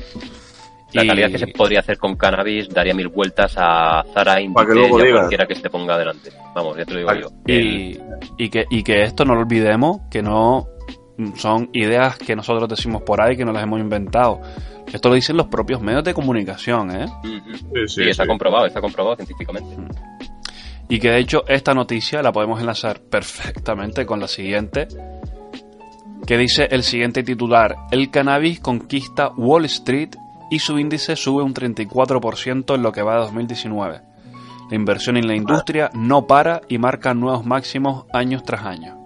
la Y- calidad que se podría hacer con cannabis daría mil vueltas a Zara, Inditex y a cualquiera que se ponga delante. Vamos, ya te lo digo yo. Y, y que, y que esto no lo olvidemos, que no son ideas que nosotros decimos por ahí, que no las hemos inventado. Esto lo dicen los propios medios de comunicación, ¿eh? Sí, Sí, está comprobado, está comprobado científicamente. Y que de hecho esta noticia la podemos enlazar perfectamente con la siguiente, que dice el siguiente titular, el cannabis conquista Wall Street y su índice sube un 34% en lo que va de 2019. La inversión en la industria no para y marca nuevos máximos años tras año.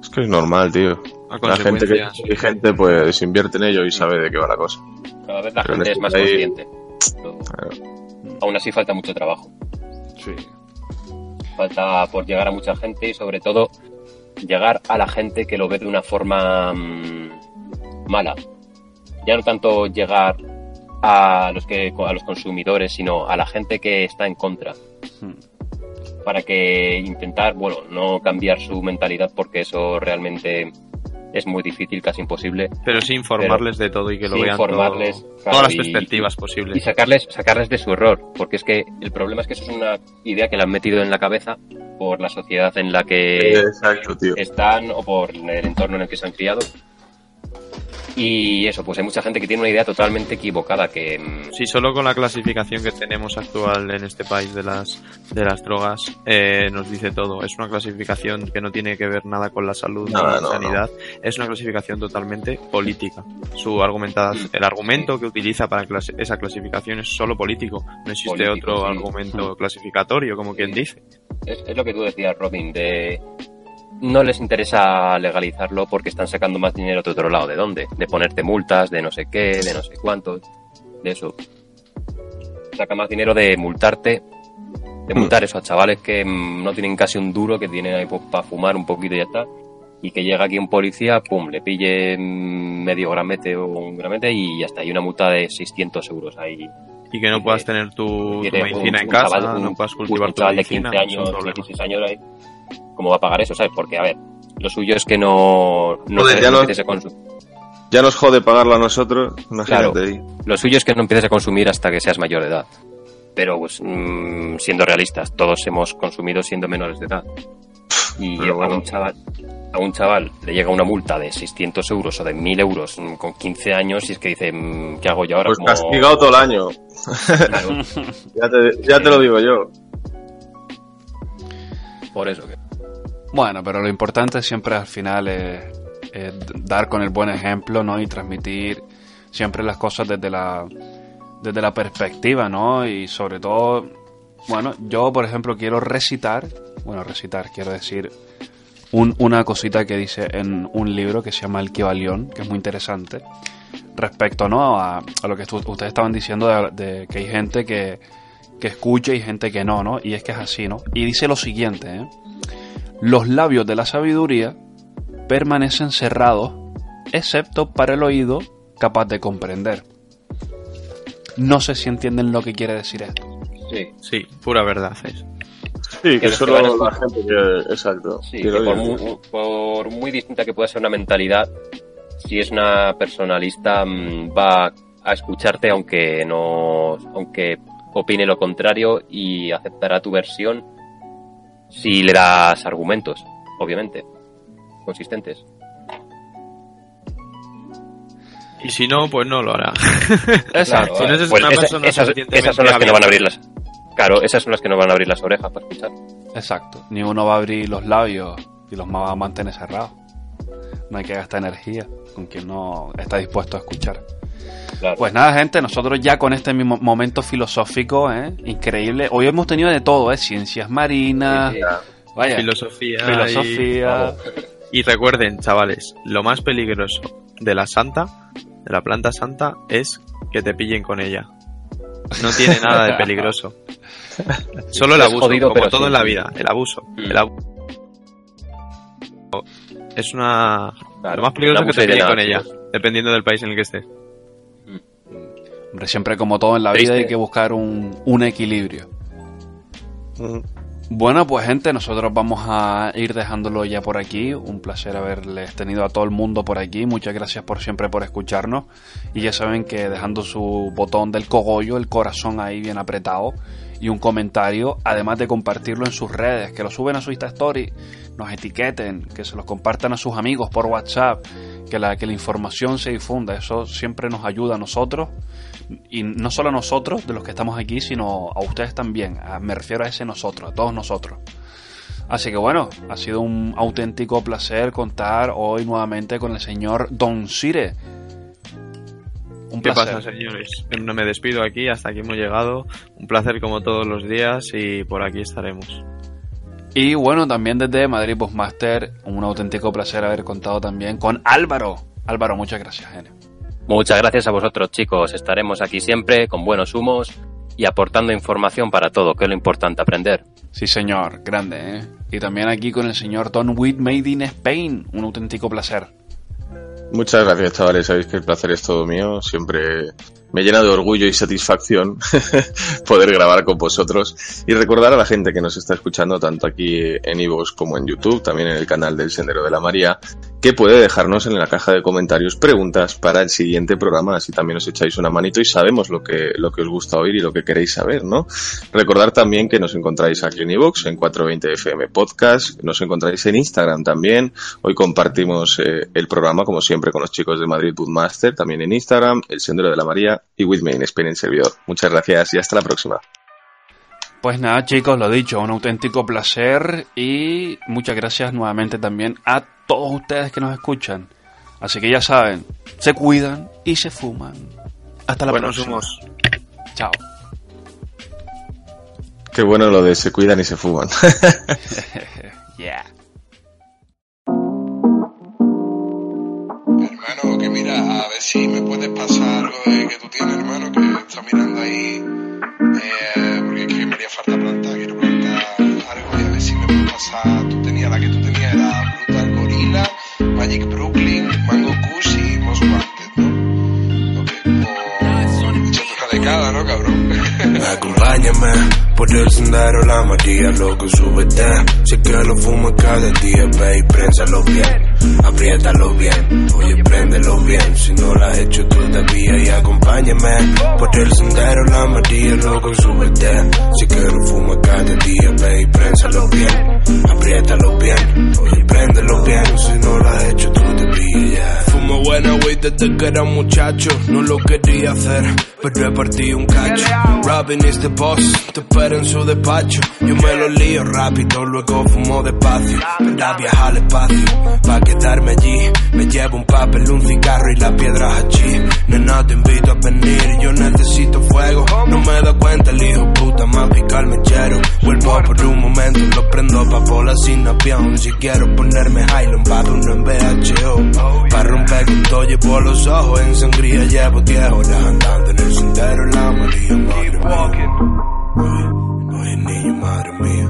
Es que es normal, tío. La gente que es inteligente pues invierte en ello y sabe de qué va la cosa. Cada vez la Pero gente este es más país- consciente. Pero Aún así falta mucho trabajo. Sí. Falta por llegar a mucha gente y sobre todo llegar a la gente que lo ve de una forma mm, mala. Ya no tanto llegar a los que a los consumidores, sino a la gente que está en contra. Hmm. Para que intentar, bueno, no cambiar su mentalidad porque eso realmente es muy difícil, casi imposible. Pero sí informarles de todo y que lo Sí, vean informarles, todo- claro, todas las y- perspectivas y posibles. sacarles, sacarles de su error, porque es que el problema es que eso es una idea que le han metido en la cabeza por la sociedad en la que Exacto, tío. están o por el entorno en el que se han criado. Y eso, pues hay mucha gente que tiene una idea totalmente equivocada, que mm, Sí, solo con la clasificación que tenemos actual en este país de las de las drogas eh, nos dice todo. Es una clasificación que no tiene que ver nada con la salud Nada, ni no, la sanidad. Es una clasificación totalmente política. Su argumentada, el argumento que utiliza para esa clasificación es solo político. No existe Político, otro sí. argumento clasificatorio, como quien dice. es, es lo que tú decías, Robin, de no les interesa legalizarlo porque están sacando más dinero de otro lado. ¿De dónde? De ponerte multas, de no sé qué, de no sé cuánto, de eso. Saca más dinero de multarte, de multar eso a chavales que mm, no tienen casi un duro, que tienen ahí para fumar un poquito y ya está. Y que llega aquí un policía, pum, le pille mm, medio gramete o un gramete y ya está. Y una multa de 600 euros ahí. Y que no puedas tener tu, medicina un- en un casa, chaval- no un- puedas un cultivar tu chaval de medicina. 15 es un años, problema. 16 años ahí, ¿cómo va a pagar eso, sabes? Porque, a ver, lo suyo es que no, no Joder, se ya no lo- empiece ese consumo. ya nos jode pagarlo a nosotros, imagínate Claro. ahí. Lo suyo es que no empieces a consumir hasta que seas mayor de edad. Pero, pues, mm, siendo realistas, todos hemos consumido siendo menores de edad. Y Pero a bueno. un chaval a un chaval le llega una multa de 600 euros o de 1000 euros mm, con 15 años y es que dice, mm, ¿qué hago yo ahora? Pues Como- castigado todo el año. Claro, Ya te, ya te lo digo yo. por eso que... Bueno, pero lo importante siempre al final es, dar con el buen ejemplo, ¿no? Y transmitir siempre las cosas desde la, desde la perspectiva, ¿no? Y sobre todo, bueno, yo por ejemplo quiero recitar, bueno, recitar, quiero decir, un- una cosita que dice en un libro que se llama El Kibalión, que es muy interesante, respecto, ¿no? A, lo que ustedes estaban diciendo de, de que hay gente que, que escucha y gente que no, ¿no? Y es que es así, ¿no? Y dice lo siguiente, ¿eh? Los labios de la sabiduría permanecen cerrados, excepto para el oído capaz de comprender. No sé si entienden lo que quiere decir esto. Sí, Sí, pura verdad es. Sí, que solo que la gente que... Exacto. Sí, que por, muy, por muy distinta que pueda ser una mentalidad, si es una personalista mm, va a escucharte aunque no, aunque opine lo contrario y aceptará tu versión si le das argumentos, obviamente, consistentes. Y si no, pues no lo hará. Exacto. Si no es Pues una esa- persona esas, esas son las que no van a abrir las, claro, esas son las que no van a abrir las orejas para escuchar. Exacto. Ni uno va a abrir los labios y los va a mantener cerrados. No hay que gastar energía con quien no está dispuesto a escuchar. Claro. Pues nada, gente, nosotros ya con este mismo momento filosófico, ¿eh? increíble. Hoy hemos tenido de todo, ¿eh? Ciencias marinas, Sí, vaya, Filosofía. filosofía. Y, y recuerden, chavales, lo más peligroso de la santa, de la planta santa, es que te pillen con ella. No tiene nada de peligroso. Solo el abuso, jodido, como pero todo sí. en la vida, el abuso. Mm. El Es una... Claro, lo más peligroso es que te pillen con ella, dependiendo del país en el que estés. Hombre, siempre como todo en la vida hay que buscar un, un equilibrio. Mm. Bueno, pues gente, nosotros vamos a ir dejándolo ya por aquí. Un placer haberles tenido a todo el mundo por aquí. Muchas gracias por siempre por escucharnos. Y ya saben que dejando su botón del cogollo, el corazón ahí bien apretado y un comentario, además de compartirlo en sus redes, que lo suben a su Insta Story, nos etiqueten, que se los compartan a sus amigos por WhatsApp, que la, que la información se difunda. Eso siempre nos ayuda a nosotros y no solo a nosotros, de los que estamos aquí, sino a ustedes también. A- me refiero a ese nosotros, a todos nosotros. Así que bueno, ha sido un auténtico placer contar hoy nuevamente con el señor Don Sire. Un ¿Qué placer. pasa, señores? No me despido aquí, hasta aquí hemos llegado. Un placer como todos los días y por aquí estaremos. Y bueno, también desde Madrid Postmaster, un auténtico placer haber contado también con Álvaro. Álvaro, muchas gracias, Gene. Muchas gracias a vosotros, chicos. Estaremos aquí siempre con buenos humos y aportando información para todo, que es lo importante, aprender. Sí, señor, grande, ¿eh? Y también aquí con el señor Don Witt Made in Spain, un auténtico placer. Muchas gracias, chavales. Sabéis que el placer es todo mío. Siempre me llena de orgullo y satisfacción poder grabar con vosotros y recordar a la gente que nos está escuchando tanto aquí en Ivos como en YouTube, también en el canal del Sendero de la María, que puede dejarnos en la caja de comentarios preguntas para el siguiente programa, así también os echáis una manito y sabemos lo que, lo que os gusta oír y lo que queréis saber, ¿no? Recordar también que nos encontráis aquí en Ivox, en 420 FM Podcast, nos encontráis en Instagram también, hoy compartimos eh, el programa como siempre con los chicos de Madrid Bootmaster, también en Instagram, El Sendero de la María y With Me en servidor. Muchas gracias y hasta la próxima. Pues nada, chicos, lo dicho, un auténtico placer y muchas gracias nuevamente también a todos ustedes que nos escuchan. Así que ya saben, se cuidan y se fuman. Hasta la Buenos próxima. humos. Chao. Qué bueno lo de se cuidan y se fuman. Yeah. Hermano, que mira, a ver si me puedes pasar algo de que tú tienes, hermano, que está mirando ahí. Eh, porque es que me haría falta plantar, quiero plantar algo y a ver si me puedes pasar. Tú tenías, la que tú tenías era Brutal Gorilla, Magic Brooklyn, Mango Kush y Most Wanted, ¿no? Ok, pues. Échate una de cada, ¿no, cabrón? Acompáñame por el sendero la María, loco, súbete. Sé que lo fumo cada día, ve y prénsalo bien. Apriétalo bien, oye, préndelo bien. Si no lo has hecho todavía y acompáñame por el sendero, la María, loco, súbete. Si quiero fuma cada día, ve y prénsalo bien, apriétalo bien, oye, préndelo bien. Si no lo has hecho todavía. Fumo buena wey desde que era muchacho, no lo quería hacer, pero he partido un cacho. Robin is the boss, te espero en su despacho. Yo me lo lío rápido, luego fumo despacio. Viajar al espacio, para quedarme allí. Me llevo un papel, un cigarro y las piedras allí. Nena, te invito a venir, yo necesito fuego. No me da cuenta el hijo puta, más pica el mechero. Vuelvo por un momento, lo prendo pa' bola sin avión. Si quiero ponerme high, lo embado uno en VHO. Para romper con todo, llevo los ojos en sangría. Llevo 10 horas andando en el sendero, la María, madre mía. Oye, niño, madre mía.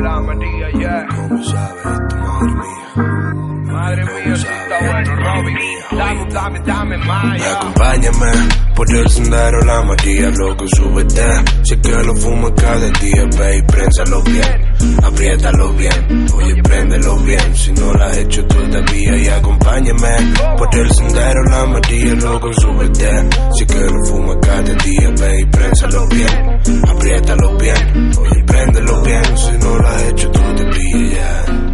la María, yeah. ¿Cómo sabes esto, madre mía? Madre mía, si está bueno, Robin. Dame, dame, dame más. ya. Acompáñame por el sendero, la María, loco, súbete. Sé que lo fumo cada día, ve y prénsalo bien, apriétalo bien, oye, préndelo bien. Si no lo has hecho todavía, y acompáñame por el sendero, la María, loco, súbete. Sé que lo fumo cada día, ve y prénsalo bien, apriétalo bien, oye, préndelo bien. Si no lo has hecho todavía,